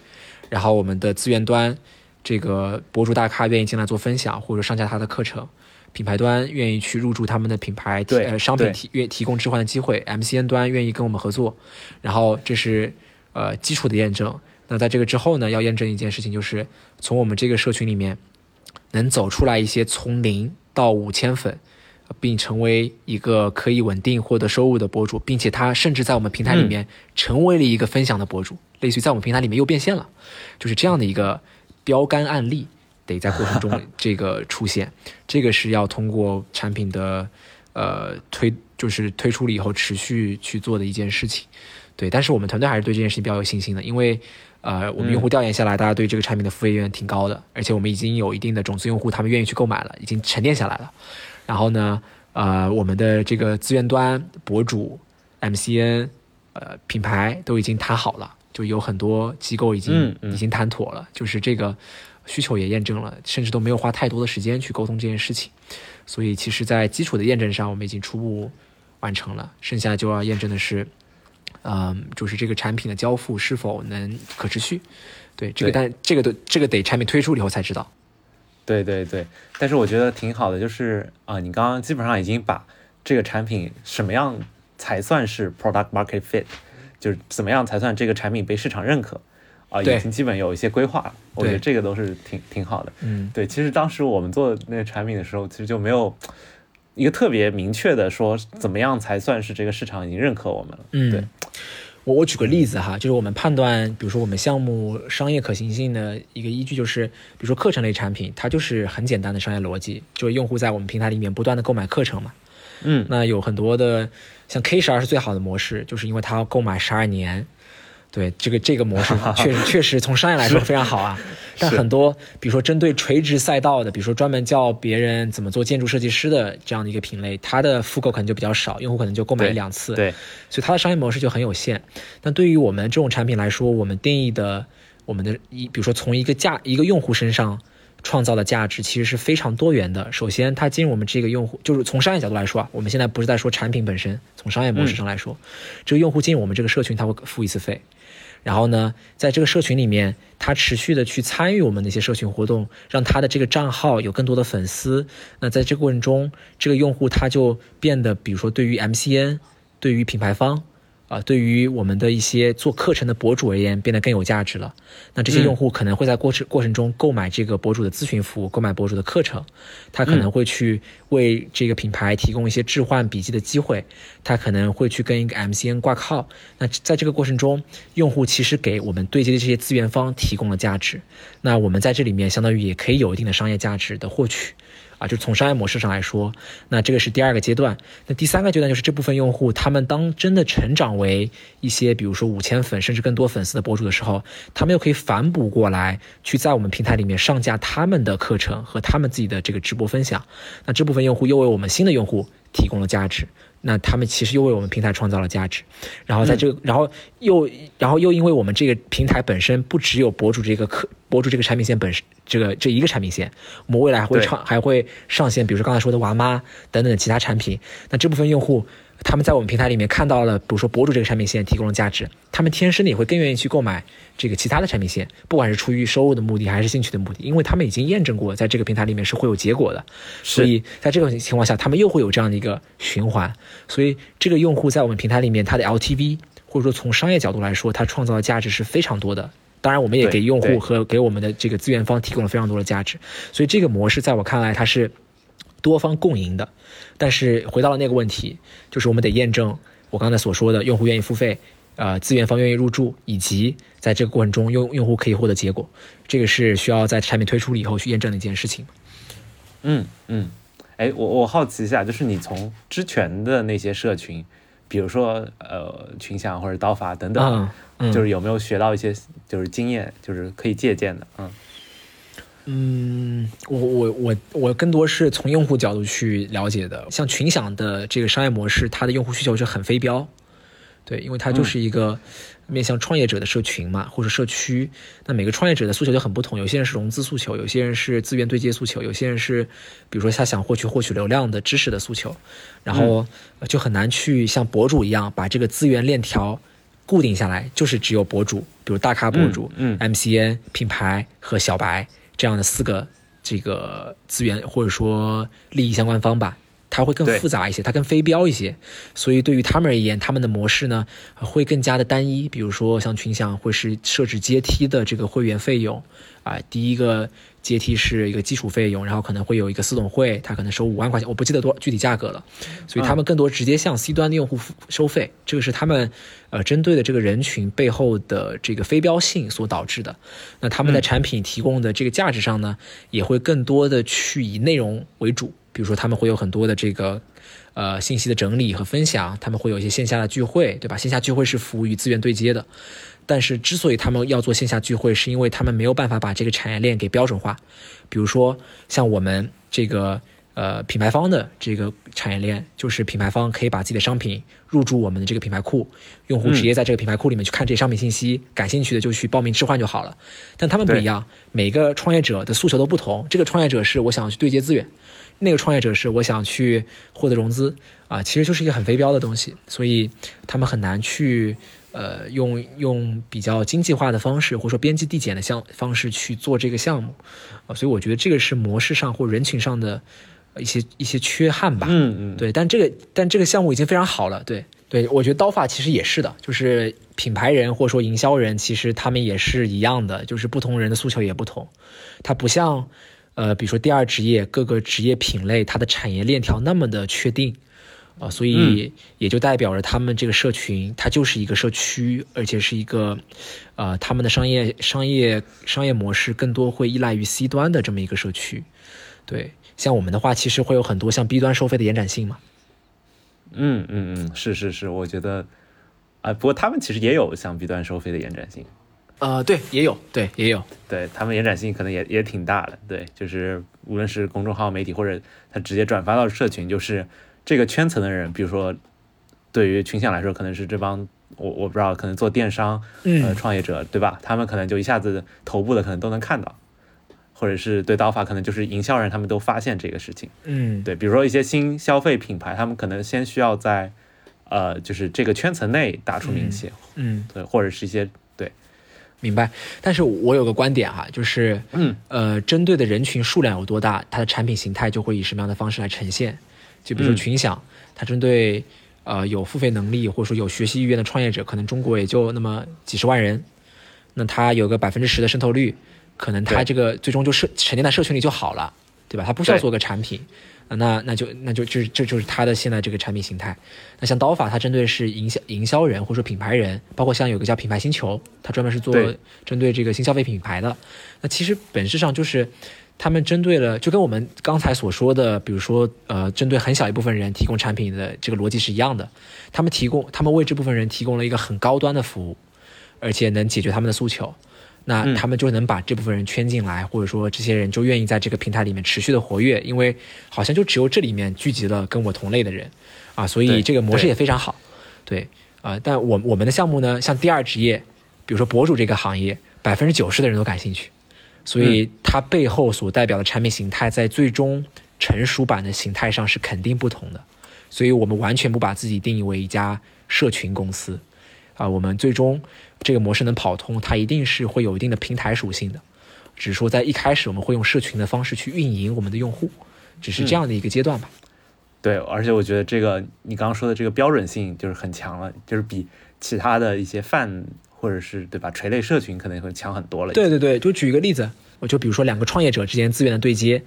然后我们的资源端。这个博主大咖愿意进来做分享，或者上架他的课程，品牌端愿意去入驻他们的品牌，呃，商品提愿提供置换的机会，MCN 端愿意跟我们合作，然后这是呃基础的验证。那在这个之后呢，要验证一件事情，就是从我们这个社群里面能走出来一些从零到五千粉，并成为一个可以稳定获得收入的博主，并且他甚至在我们平台里面成为了一个分享的博主，类似于在我们平台里面又变现了，就是这样的一个。标杆案例得在过程中 这个出现，这个是要通过产品的呃推，就是推出了以后持续去做的一件事情。对，但是我们团队还是对这件事情比较有信心的，因为呃我们用户调研下来，大家对这个产品的付费意愿挺高的，而且我们已经有一定的种子用户，他们愿意去购买了，已经沉淀下来了。然后呢，呃我们的这个资源端博主、MCN、呃品牌都已经谈好了。就有很多机构已经已经谈妥了，就是这个需求也验证了，甚至都没有花太多的时间去沟通这件事情，所以其实，在基础的验证上，我们已经初步完成了，剩下就要验证的是，嗯，就是这个产品的交付是否能可持续。对这个，但这个的这个得产品推出以后才知道。对对对，但是我觉得挺好的，就是啊，你刚刚基本上已经把这个产品什么样才算是 product market fit。就是怎么样才算这个产品被市场认可啊？已经基本有一些规划了，我觉得这个都是挺挺好的。嗯，对，其实当时我们做那个产品的时候，其实就没有一个特别明确的说怎么样才算是这个市场已经认可我们了。嗯，对我我举个例子哈，就是我们判断，比如说我们项目商业可行性的一个依据，就是比如说课程类产品，它就是很简单的商业逻辑，就是用户在我们平台里面不断的购买课程嘛。嗯，那有很多的。像 K 十二是最好的模式，就是因为它要购买十二年，对这个这个模式 确实确实从商业来说非常好啊。但很多比如说针对垂直赛道的，比如说专门教别人怎么做建筑设计师的这样的一个品类，它的复购可能就比较少，用户可能就购买一两次，对，所以它的商业模式就很有限。但对于我们这种产品来说，我们定义的我们的一，比如说从一个价一个用户身上。创造的价值其实是非常多元的。首先，它进入我们这个用户，就是从商业角度来说啊，我们现在不是在说产品本身，从商业模式上来说，这个用户进入我们这个社群，他会付一次费。然后呢，在这个社群里面，他持续的去参与我们那些社群活动，让他的这个账号有更多的粉丝。那在这个过程中，这个用户他就变得，比如说对于 MCN，对于品牌方。啊，对于我们的一些做课程的博主而言，变得更有价值了。那这些用户可能会在过程过程中购买这个博主的咨询服务，购买博主的课程。他可能会去为这个品牌提供一些置换笔记的机会。他可能会去跟一个 MCN 挂靠。那在这个过程中，用户其实给我们对接的这些资源方提供了价值。那我们在这里面相当于也可以有一定的商业价值的获取。啊，就从商业模式上来说，那这个是第二个阶段。那第三个阶段就是这部分用户，他们当真的成长为一些，比如说五千粉甚至更多粉丝的博主的时候，他们又可以反哺过来，去在我们平台里面上架他们的课程和他们自己的这个直播分享。那这部分用户又为我们新的用户提供了价值。那他们其实又为我们平台创造了价值，然后在这个，然后又，然后又因为我们这个平台本身不只有博主这个客，博主这个产品线本身这个这一个产品线，我们未来还会上还会上线，比如说刚才说的娃妈等等其他产品，那这部分用户。他们在我们平台里面看到了，比如说博主这个产品线提供了价值，他们天生的也会更愿意去购买这个其他的产品线，不管是出于收入的目的还是兴趣的目的，因为他们已经验证过，在这个平台里面是会有结果的。所以在这种情况下，他们又会有这样的一个循环。所以这个用户在我们平台里面，他的 LTV 或者说从商业角度来说，他创造的价值是非常多的。当然，我们也给用户和给我们的这个资源方提供了非常多的价值。所以这个模式在我看来，它是多方共赢的。但是回到了那个问题，就是我们得验证我刚才所说的，用户愿意付费，呃，资源方愿意入驻，以及在这个过程中用用户可以获得结果，这个是需要在产品推出了以后去验证的一件事情。嗯嗯，哎，我我好奇一下，就是你从之前的那些社群，比如说呃群享或者刀法等等，嗯嗯就是有没有学到一些就是经验，就是可以借鉴的？嗯嗯，我我我我更多是从用户角度去了解的。像群享的这个商业模式，它的用户需求是很非标，对，因为它就是一个面向创业者的社群嘛，或者社区。那每个创业者的诉求就很不同，有些人是融资诉求，有些人是资源对接诉求，有些人是比如说他想获取获取流量的知识的诉求，然后呃就很难去像博主一样把这个资源链条固定下来，就是只有博主，比如大咖博主，嗯。MCN 品牌和小白这样的四个这个资源或者说利益相关方吧，它会更复杂一些，它更非标一些，所以对于他们而言，他们的模式呢呃会更加的单一。比如说像群享会是设置阶梯的这个会员费用啊、第一个阶梯是一个基础费用，然后可能会有一个私董会，他可能收五万块钱，我不记得多具体价格了，所以他们更多直接向 C 端的用户付收费，这个是他们呃针对的这个人群背后的这个非标性所导致的。那他们在产品提供的这个价值上呢，也会更多的去以内容为主，比如说他们会有很多的这个呃信息的整理和分享，他们会有一些线下的聚会，对吧？线下聚会是服务于资源对接的，但是之所以他们要做线下聚会，是因为他们没有办法把这个产业链给标准化，比如说像我们这个。呃，品牌方的这个产业链，就是品牌方可以把自己的商品入驻我们的这个品牌库，用户直接在这个品牌库里面去看这些商品信息，感兴趣的就去报名置换就好了。但他们不一样，每个创业者的诉求都不同。这个创业者是我想去对接资源，那个创业者是我想去获得融资啊，其实就是一个很非标的东西，所以他们很难去呃用用比较经济化的方式，或者说边际递减的项方式去做这个项目啊，所以我觉得这个是模式上或人群上的呃一些一些缺憾吧。嗯嗯，对，但这个但这个项目已经非常好了，对对，我觉得刀法其实也是的，就是品牌人或者说营销人，其实他们也是一样的，就是不同人的诉求也不同，它不像呃，比如说第二职业各个职业品类它的产业链条那么的确定。啊、所以也就代表着他们这个社群，它就是一个社区，而且是一个，呃，他们的商业商业商业模式更多会依赖于 C 端的这么一个社区。对，像我们的话，其实会有很多像 B 端收费的延展性嘛。嗯嗯嗯，是是是，我觉得啊、不过他们其实也有像 B 端收费的延展性，呃，对，也有，对，也有。对他们延展性可能也也挺大的，对，就是无论是公众号、媒体或者他直接转发到社群，就是这个圈层的人，比如说对于群享来说，可能是这帮我我不知道，可能做电商呃嗯创业者对吧？他们可能就一下子头部的可能都能看到，或者是对刀法可能就是营销人他们都发现这个事情，嗯，对，比如说一些新消费品牌，他们可能先需要在呃就是这个圈层内打出名气，嗯，对，或者是一些对，明白。但是我有个观点哈，就是，嗯，呃，针对的人群数量有多大，它的产品形态就会以什么样的方式来呈现。就比如说嗯群享，它针对呃有付费能力或者说有学习意愿的创业者，可能中国也就那么几十万人，那它有个百分之十的渗透率，可能它这个最终就社沉淀在社群里就好了，对吧？它不需要做个产品。啊那那就那就就是这就是它的现在这个产品形态。那像刀法，它针对是营销营销人或者说品牌人，包括像有个叫品牌星球，它专门是做针对这个新消费品牌的。那其实本质上就是他们针对了，就跟我们刚才所说的，比如说呃，针对很小一部分人提供产品的这个逻辑是一样的。他们提供，他们为这部分人提供了一个很高端的服务，而且能解决他们的诉求。那嗯他们就能把这部分人圈进来，或者说这些人就愿意在这个平台里面持续的活跃，因为好像就只有这里面聚集了跟我同类的人，啊，所以这个模式也非常好，对啊、但我我们的项目呢，像第二职业，比如说博主这个行业，百分之九十的人都感兴趣，所以它背后所代表的产品形态，在最终成熟版的形态上是肯定不同的，所以我们完全不把自己定义为一家社群公司，啊，我们最终这个模式能跑通，它一定是会有一定的平台属性的，只是说在一开始我们会用社群的方式去运营我们的用户，只是这样的一个阶段吧。对，而且我觉得这个你刚刚说的这个标准性就是很强了，就是比其他的一些泛或者是对吧？垂类社群可能会强很多了。对对对，就举一个例子，我就比如说两个创业者之间资源的对接，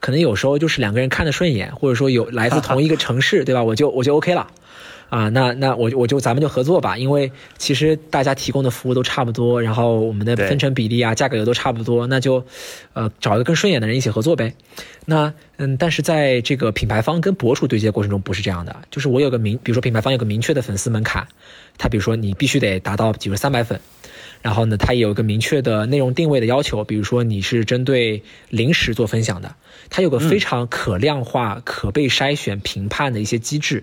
可能有时候就是两个人看得顺眼，或者说有来自同一个城市，对吧？我就我就 OK 了。啊，那那我我就咱们就合作吧，因为其实大家提供的服务都差不多，然后我们的分成比例啊、价格也都差不多，那就，呃，找一个更顺眼的人一起合作呗。那嗯，但是在这个品牌方跟博主对接过程中不是这样的，就是我有个明，比如说品牌方有个明确的粉丝门槛，他比如说你必须得达到，比如三百粉。然后呢，它也有一个明确的内容定位的要求，比如说你是针对零食做分享的，它有个非常可量化、可被筛选、评判的一些机制，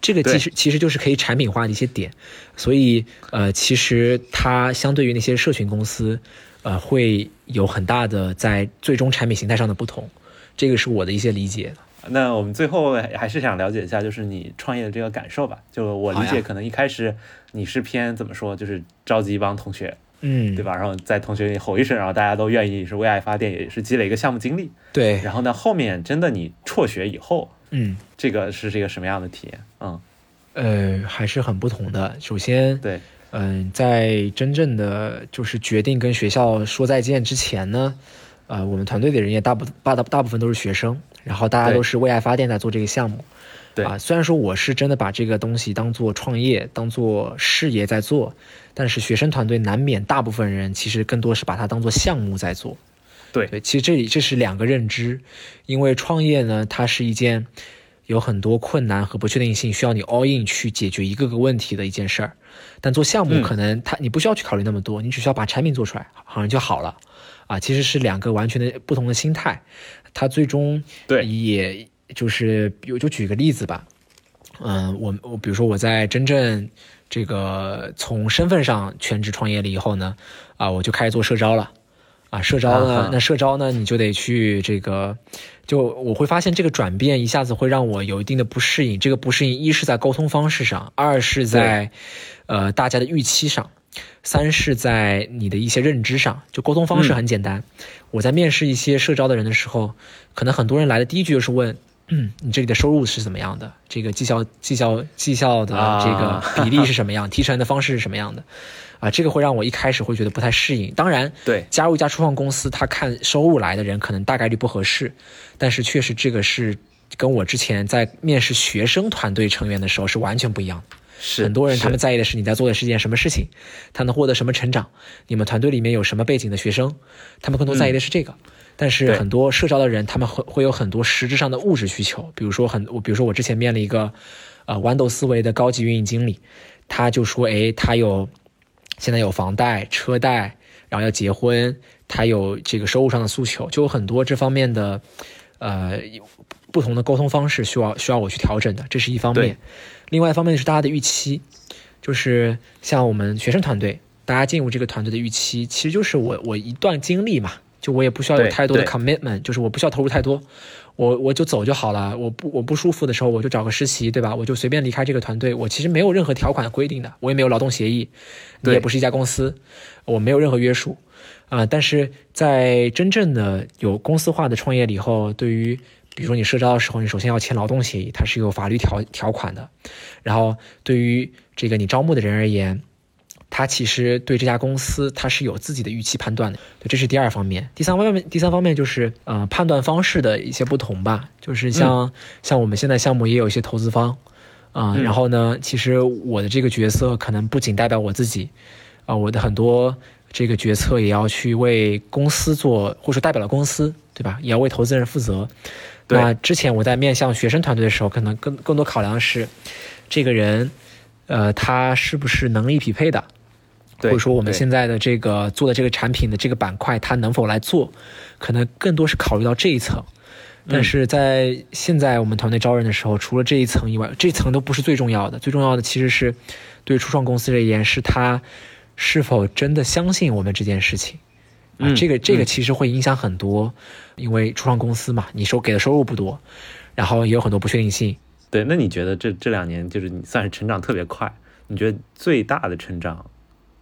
这个其实其实就是可以产品化的一些点，所以呃，其实它相对于那些社群公司，呃，会有很大的在最终产品形态上的不同，这个是我的一些理解。那我们最后还是想了解一下，就是你创业的这个感受吧。就我理解，可能一开始你是偏怎么说，就是召集一帮同学。嗯，对吧？然后在同学里吼一声，然后大家都愿意是为爱发电，也是积累一个项目经历。对。然后呢，后面真的你辍学以后，嗯，这个是一个什么样的体验？嗯，呃，还是很不同的。首先，对，嗯，在真正的就是决定跟学校说再见之前呢，呃，我们团队的人也大部大大大部分都是学生，然后大家都是为爱发电在做这个项目。对啊，虽然说我是真的把这个东西当做创业、当做事业在做，但是学生团队难免大部分人其实更多是把它当做项目在做。对对，其实这里这是两个认知，因为创业呢，它是一件有很多困难和不确定性，需要你 all in 去解决一个个问题的一件事儿。但做项目可能它你不需要去考虑那么多，你只需要把产品做出来，好像就好了。啊，其实是两个完全的不同的心态，它最终对。也。就是比就举个例子吧，嗯，我我比如说我在真正这个从身份上全职创业了以后呢，啊，我就开始做社招了，啊，社招呢，那社招呢，你就得去这个，就我会发现这个转变一下子会让我有一定的不适应，这个不适应一是在沟通方式上，二是在呃大家的预期上，三是在你的一些认知上，就沟通方式很简单，我在面试一些社招的人的时候，可能很多人来的第一句就是问。嗯，你这里的收入是怎么样的？这个绩效、绩效、绩效的这个比例是什么样？提成的方式是什么样的？啊，这个会让我一开始会觉得不太适应。当然，对，加入一家初创公司，他看收入来的人可能大概率不合适，但是确实这个是跟我之前在面试学生团队成员的时候是完全不一样的。是很多人他们在意的是你在做的是件什么事情，他能获得什么成长，你们团队里面有什么背景的学生，他们更多在意的是这个。但是很多社招的人，他们会会有很多实质上的物质需求，比如说很我比如说我之前面了一个，呃豌豆思维的高级运营经理，他就说，哎，他有现在有房贷、车贷，然后要结婚，他有这个收入上的诉求，就有很多这方面的，呃，不同的沟通方式需要需要我去调整的，这是一方面。另外一方面是大家的预期，就是像我们学生团队，大家进入这个团队的预期，其实就是我我一段经历嘛。就我也不需要有太多的 commitment，就是我不需要投入太多，我我就走就好了。我不我不舒服的时候，我就找个实习，对吧？我就随便离开这个团队。我其实没有任何条款规定的，我也没有劳动协议，你也不是一家公司，我没有任何约束啊。但是在真正的有公司化的创业以后，对于比如说你社招的时候，你首先要签劳动协议，它是有法律条条款的。然后对于这个你招募的人而言。他其实对这家公司，他是有自己的预期判断的，对，这是第二方面。第三方面，第三方面就是呃判断方式的一些不同吧，就是像像我们现在项目也有一些投资方，啊，然后呢，其实我的这个角色可能不仅代表我自己，啊，我的很多这个决策也要去为公司做，或者说代表了公司，对吧？也要为投资人负责。那之前我在面向学生团队的时候，可能更更多考量的是这个人，呃，他是不是能力匹配的。或者说我们现在的这个做的这个产品的这个板块，他能否来做，可能更多是考虑到这一层。但是在现在我们团队招人的时候，除了这一层以外，这层都不是最重要的。最重要的其实是对初创公司而言，是他是否真的相信我们这件事情啊。这个这个其实会影响很多，因为初创公司嘛，你收给的收入不多，然后也有很多不确定性。对，那你觉得这这两年就是你算是成长特别快？你觉得最大的成长？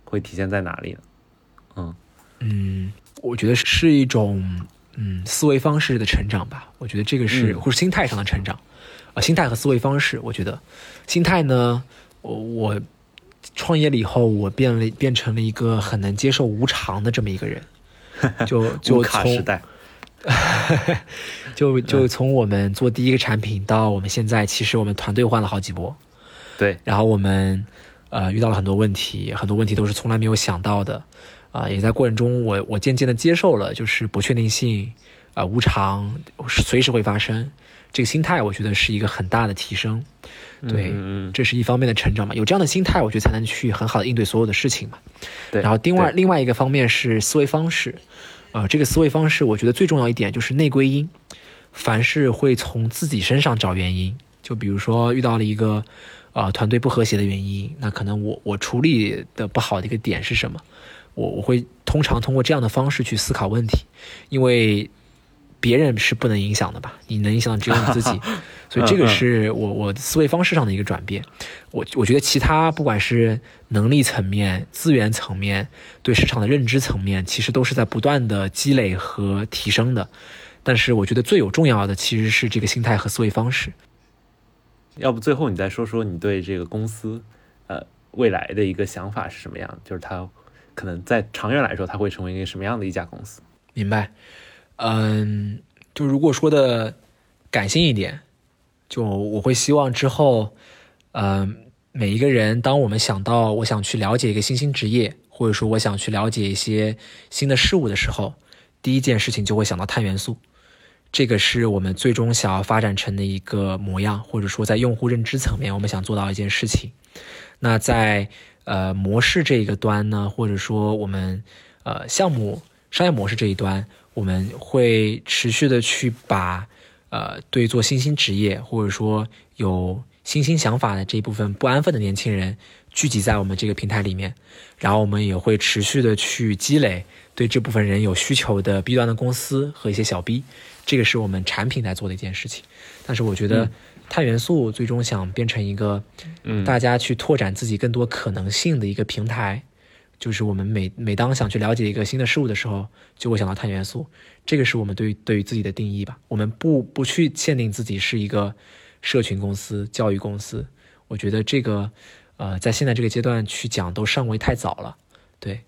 会体现在哪里呢？嗯嗯，我觉得是一种嗯思维方式的成长吧。我觉得这个是或者心态上的成长啊，心态和思维方式。我觉得心态呢，我我创业了以后，我变了变成了一个很能接受无常的这么一个人，就就从 就就从我们做第一个产品到我们现在，其实我们团队换了好几波，对，然后我们呃遇到了很多问题，很多问题都是从来没有想到的，啊，也在过程中我我渐渐的接受了，就是不确定性啊无常随时会发生，这个心态我觉得是一个很大的提升。对，这是一方面的成长嘛，有这样的心态，我觉得才能去很好的应对所有的事情嘛。对，然后另外另外一个方面是思维方式，呃，这个思维方式我觉得最重要一点就是内归因，凡事会从自己身上找原因。就比如说遇到了一个呃团队不和谐的原因，那可能我我处理的不好的一个点是什么？我我会通常通过这样的方式去思考问题，因为。别人是不能影响的吧？你能影响的只有你自己，所以这个是我我思维方式上的一个转变。我我觉得其他不管是能力层面、资源层面、对市场的认知层面，其实都是在不断的积累和提升的。但是我觉得最有重要的其实是这个心态和思维方式。要不最后你再说说你对这个公司呃未来的一个想法是什么样？就是它可能在长远来说，它会成为一个什么样的一家公司？明白。嗯，就如果说的感性一点，就我会希望之后，嗯，每一个人，当我们想到我想去了解一个新兴职业，或者说我想去了解一些新的事物的时候，第一件事情就会想到碳元素，这个是我们最终想要发展成的一个模样，或者说在用户认知层面，我们想做到一件事情。那在呃模式这一个端呢，或者说我们呃项目商业模式这一端。我们会持续的去把，呃，对做新兴职业或者说有新兴想法的这一部分不安分的年轻人聚集在我们这个平台里面，然后我们也会持续的去积累对这部分人有需求的 B 端的公司和一些小 B，这个是我们产品在做的一件事情。但是我觉得碳元素最终想变成一个，嗯，大家去拓展自己更多可能性的一个平台。就是我们每每当想去了解一个新的事物的时候，就会想到碳元素，这个是我们对于对于自己的定义吧。我们不不去限定自己是一个社群公司、教育公司，我觉得这个呃，在现在这个阶段去讲都尚未太早了。对，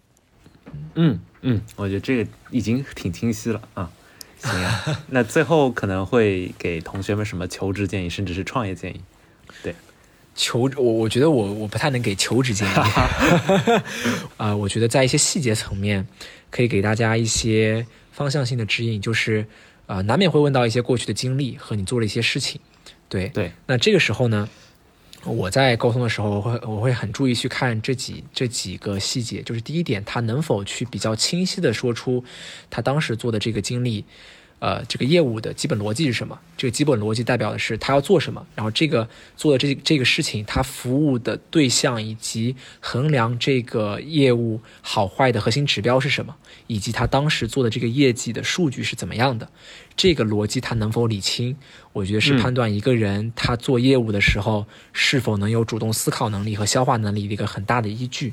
嗯嗯，我觉得这个已经挺清晰了啊。行啊，那最后可能会给同学们什么求职建议，甚至是创业建议？对。求我，我觉得我我不太能给求职建议。啊，我觉得在一些细节层面，可以给大家一些方向性的指引，就是啊，难免会问到一些过去的经历和你做了一些事情。对对。那这个时候呢，我在沟通的时候，我会我会很注意去看这几这几个细节，就是第一点，他能否去比较清晰的说出他当时做的这个经历。呃，这个业务的基本逻辑是什么？这个基本逻辑代表的是他要做什么，然后这个做的这这个事情，他服务的对象以及衡量这个业务好坏的核心指标是什么，以及他当时做的这个业绩的数据是怎么样的？这个逻辑他能否理清？我觉得是判断一个人他做业务的时候是否能有主动思考能力和消化能力的一个很大的依据。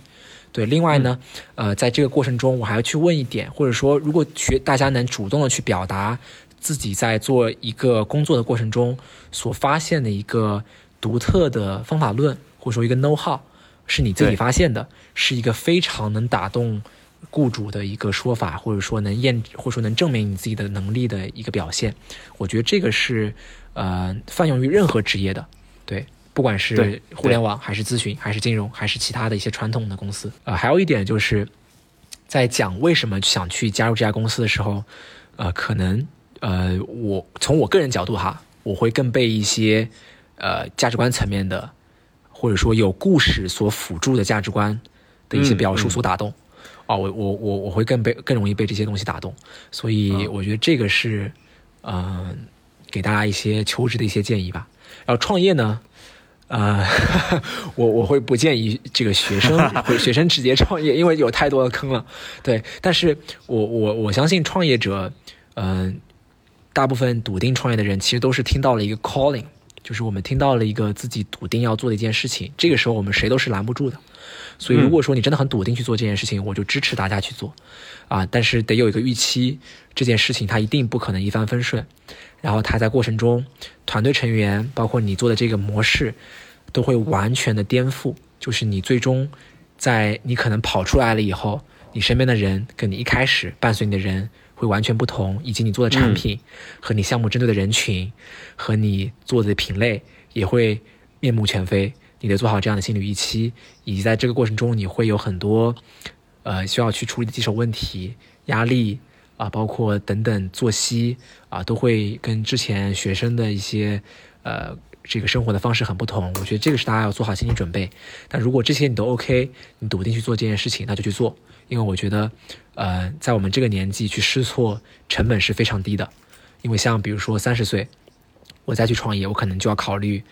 对，另外呢，呃，在这个过程中，我还要去问一点，或者说，如果学大家能主动的去表达自己在做一个工作的过程中所发现的一个独特的方法论，或者说一个 know how，是你自己发现的，是一个非常能打动雇主的一个说法，或者说能验，或者说能证明你自己的能力的一个表现，我觉得这个是呃泛用于任何职业的，对。不管是互联网还是咨询，还是金融，还是其他的一些传统的公司，呃，还有一点就是，在讲为什么想去加入这家公司的时候，呃，可能呃，我从我个人角度哈，我会更被一些呃价值观层面的，或者说有故事所辅助的价值观的一些表述所打动，啊，我我我我会更被更容易被这些东西打动，所以我觉得这个是嗯，给大家一些求职的一些建议吧。然后创业呢？啊，我我会不建议这个学生 或学生直接创业，因为有太多的坑了。对，但是我我我相信创业者，嗯，大部分笃定创业的人，其实都是听到了一个 calling，就是我们听到了一个自己笃定要做的一件事情。这个时候，我们谁都是拦不住的。所以，如果说你真的很笃定去做这件事情，我就支持大家去做。啊，但是得有一个预期，这件事情它一定不可能一帆风顺。然后他在过程中，团队成员包括你做的这个模式，都会完全的颠覆就是你最终在你可能跑出来了以后，你身边的人跟你一开始伴随你的人会完全不同，以及你做的产品和你项目针对的人群和你做的品类也会面目全非。你得做好这样的心理预期，以及在这个过程中你会有很多呃需要去处理的棘手问题、压力啊，包括等等作息啊，都会跟之前学生的一些呃这个生活的方式很不同。我觉得这个是大家要做好心理准备。但如果这些你都 OK，你笃定去做这件事情，那就去做。因为我觉得呃在我们这个年纪去试错成本是非常低的。因为像比如说三十岁，我再去创业，我可能就要考虑。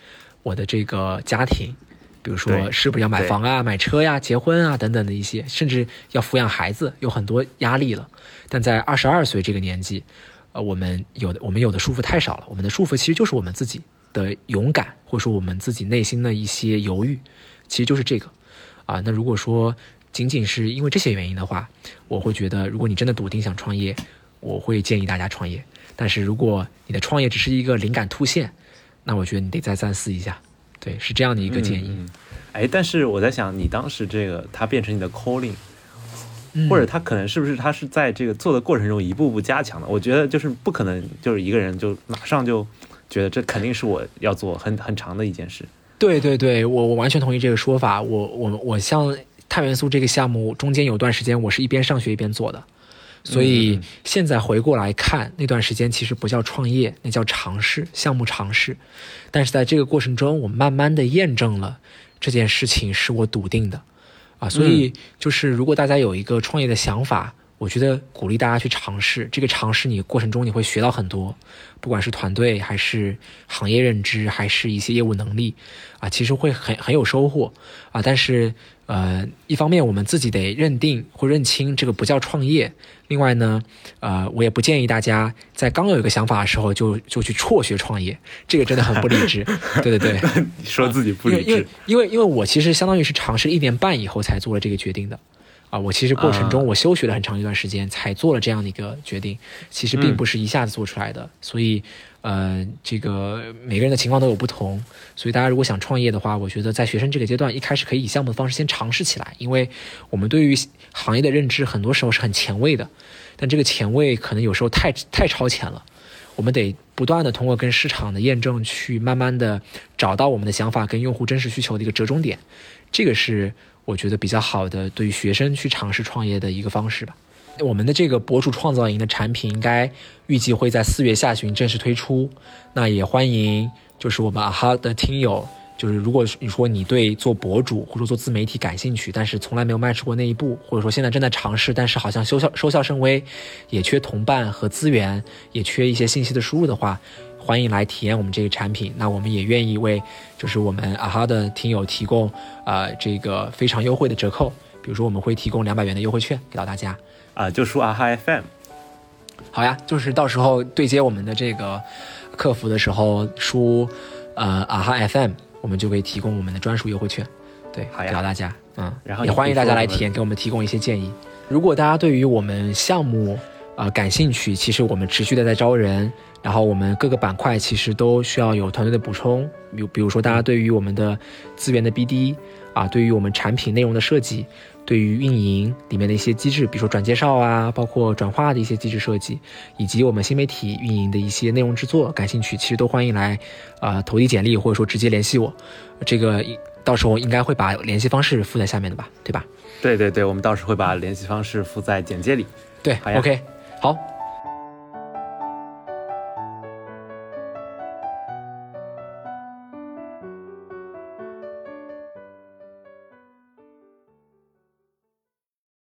我的这个家庭，比如说是不是要买房啊、买车呀、结婚啊等等的一些，甚至要抚养孩子，有很多压力了。但在二十二岁这个年纪，呃，我们有的我们有的束缚太少了。我们的束缚其实就是我们自己的勇敢，或者说我们自己内心的一些犹豫，其实就是这个。啊，那如果说仅仅是因为这些原因的话，我会觉得，如果你真的笃定想创业，我会建议大家创业。但是如果你的创业只是一个灵感突现，那我觉得你得再三思一下，对，是这样的一个建议。哎，但是我在想，你当时这个它变成你的 calling，或者他可能是不是他是在这个做的过程中一步步加强的？我觉得就是不可能，就是一个人就马上就觉得这肯定是我要做很很长的一件事。对对对，我我完全同意这个说法。我我我像碳元素这个项目中间有段时间，我是一边上学一边做的。所以现在回过来看，那段时间其实不叫创业，那叫尝试项目尝试。但是在这个过程中，我慢慢的验证了这件事情是我笃定的，啊，所以就是如果大家有一个创业的想法，我觉得鼓励大家去尝试。这个尝试你过程中你会学到很多，不管是团队还是行业认知，还是一些业务能力，啊，其实会很很有收获，啊，但是。呃，一方面我们自己得认定或认清这个不叫创业，另外呢，呃，我也不建议大家在刚有一个想法的时候就就去辍学创业，这个真的很不理智。对 对对，说自己不理智，因为因为因为我其实相当于是尝试一年半以后才做了这个决定的，啊，我其实过程中我休学了很长一段时间才做了这样的一个决定，其实并不是一下子做出来的，所以。呃，这个每个人的情况都有不同，所以大家如果想创业的话，我觉得在学生这个阶段，一开始可以以项目的方式先尝试起来，因为我们对于行业的认知很多时候是很前卫的，但这个前卫可能有时候太太超前了，我们得不断的通过跟市场的验证，去慢慢的找到我们的想法跟用户真实需求的一个折中点，这个是我觉得比较好的对于学生去尝试创业的一个方式吧。我们的这个博主创造营的产品应该预计会在四月下旬正式推出，那也欢迎就是我们啊哈的听友，就是如果你说你对做博主或者做自媒体感兴趣，但是从来没有迈出过那一步，或者说现在正在尝试，但是好像收效收效甚微，也缺同伴和资源，也缺一些信息的输入的话，欢迎来体验我们这个产品。那我们也愿意为就是我们啊哈的听友提供呃这个非常优惠的折扣，比如说我们会提供两百元的优惠券给到大家。啊，就输啊哈 FM，好呀，就是到时候对接我们的这个客服的时候输呃啊哈 FM，我们就可以提供我们的专属优惠券，对，好给到大家，嗯，然后也欢迎大家来体验，给我们提供一些建议。如果大家对于我们项目啊感兴趣，其实我们持续的在招人，然后我们各个板块其实都需要有团队的补充，比比如说大家对于我们的资源的 BD 啊，对于我们产品内容的设计。对于运营里面的一些机制，比如说转介绍啊，包括转化的一些机制设计，以及我们新媒体运营的一些内容制作，感兴趣其实都欢迎来啊投递简历，或者说直接联系我。这个到时候应该会把联系方式附在下面的吧，对吧？对对对，我们到时候会把联系方式附在简介里。对，OK，好，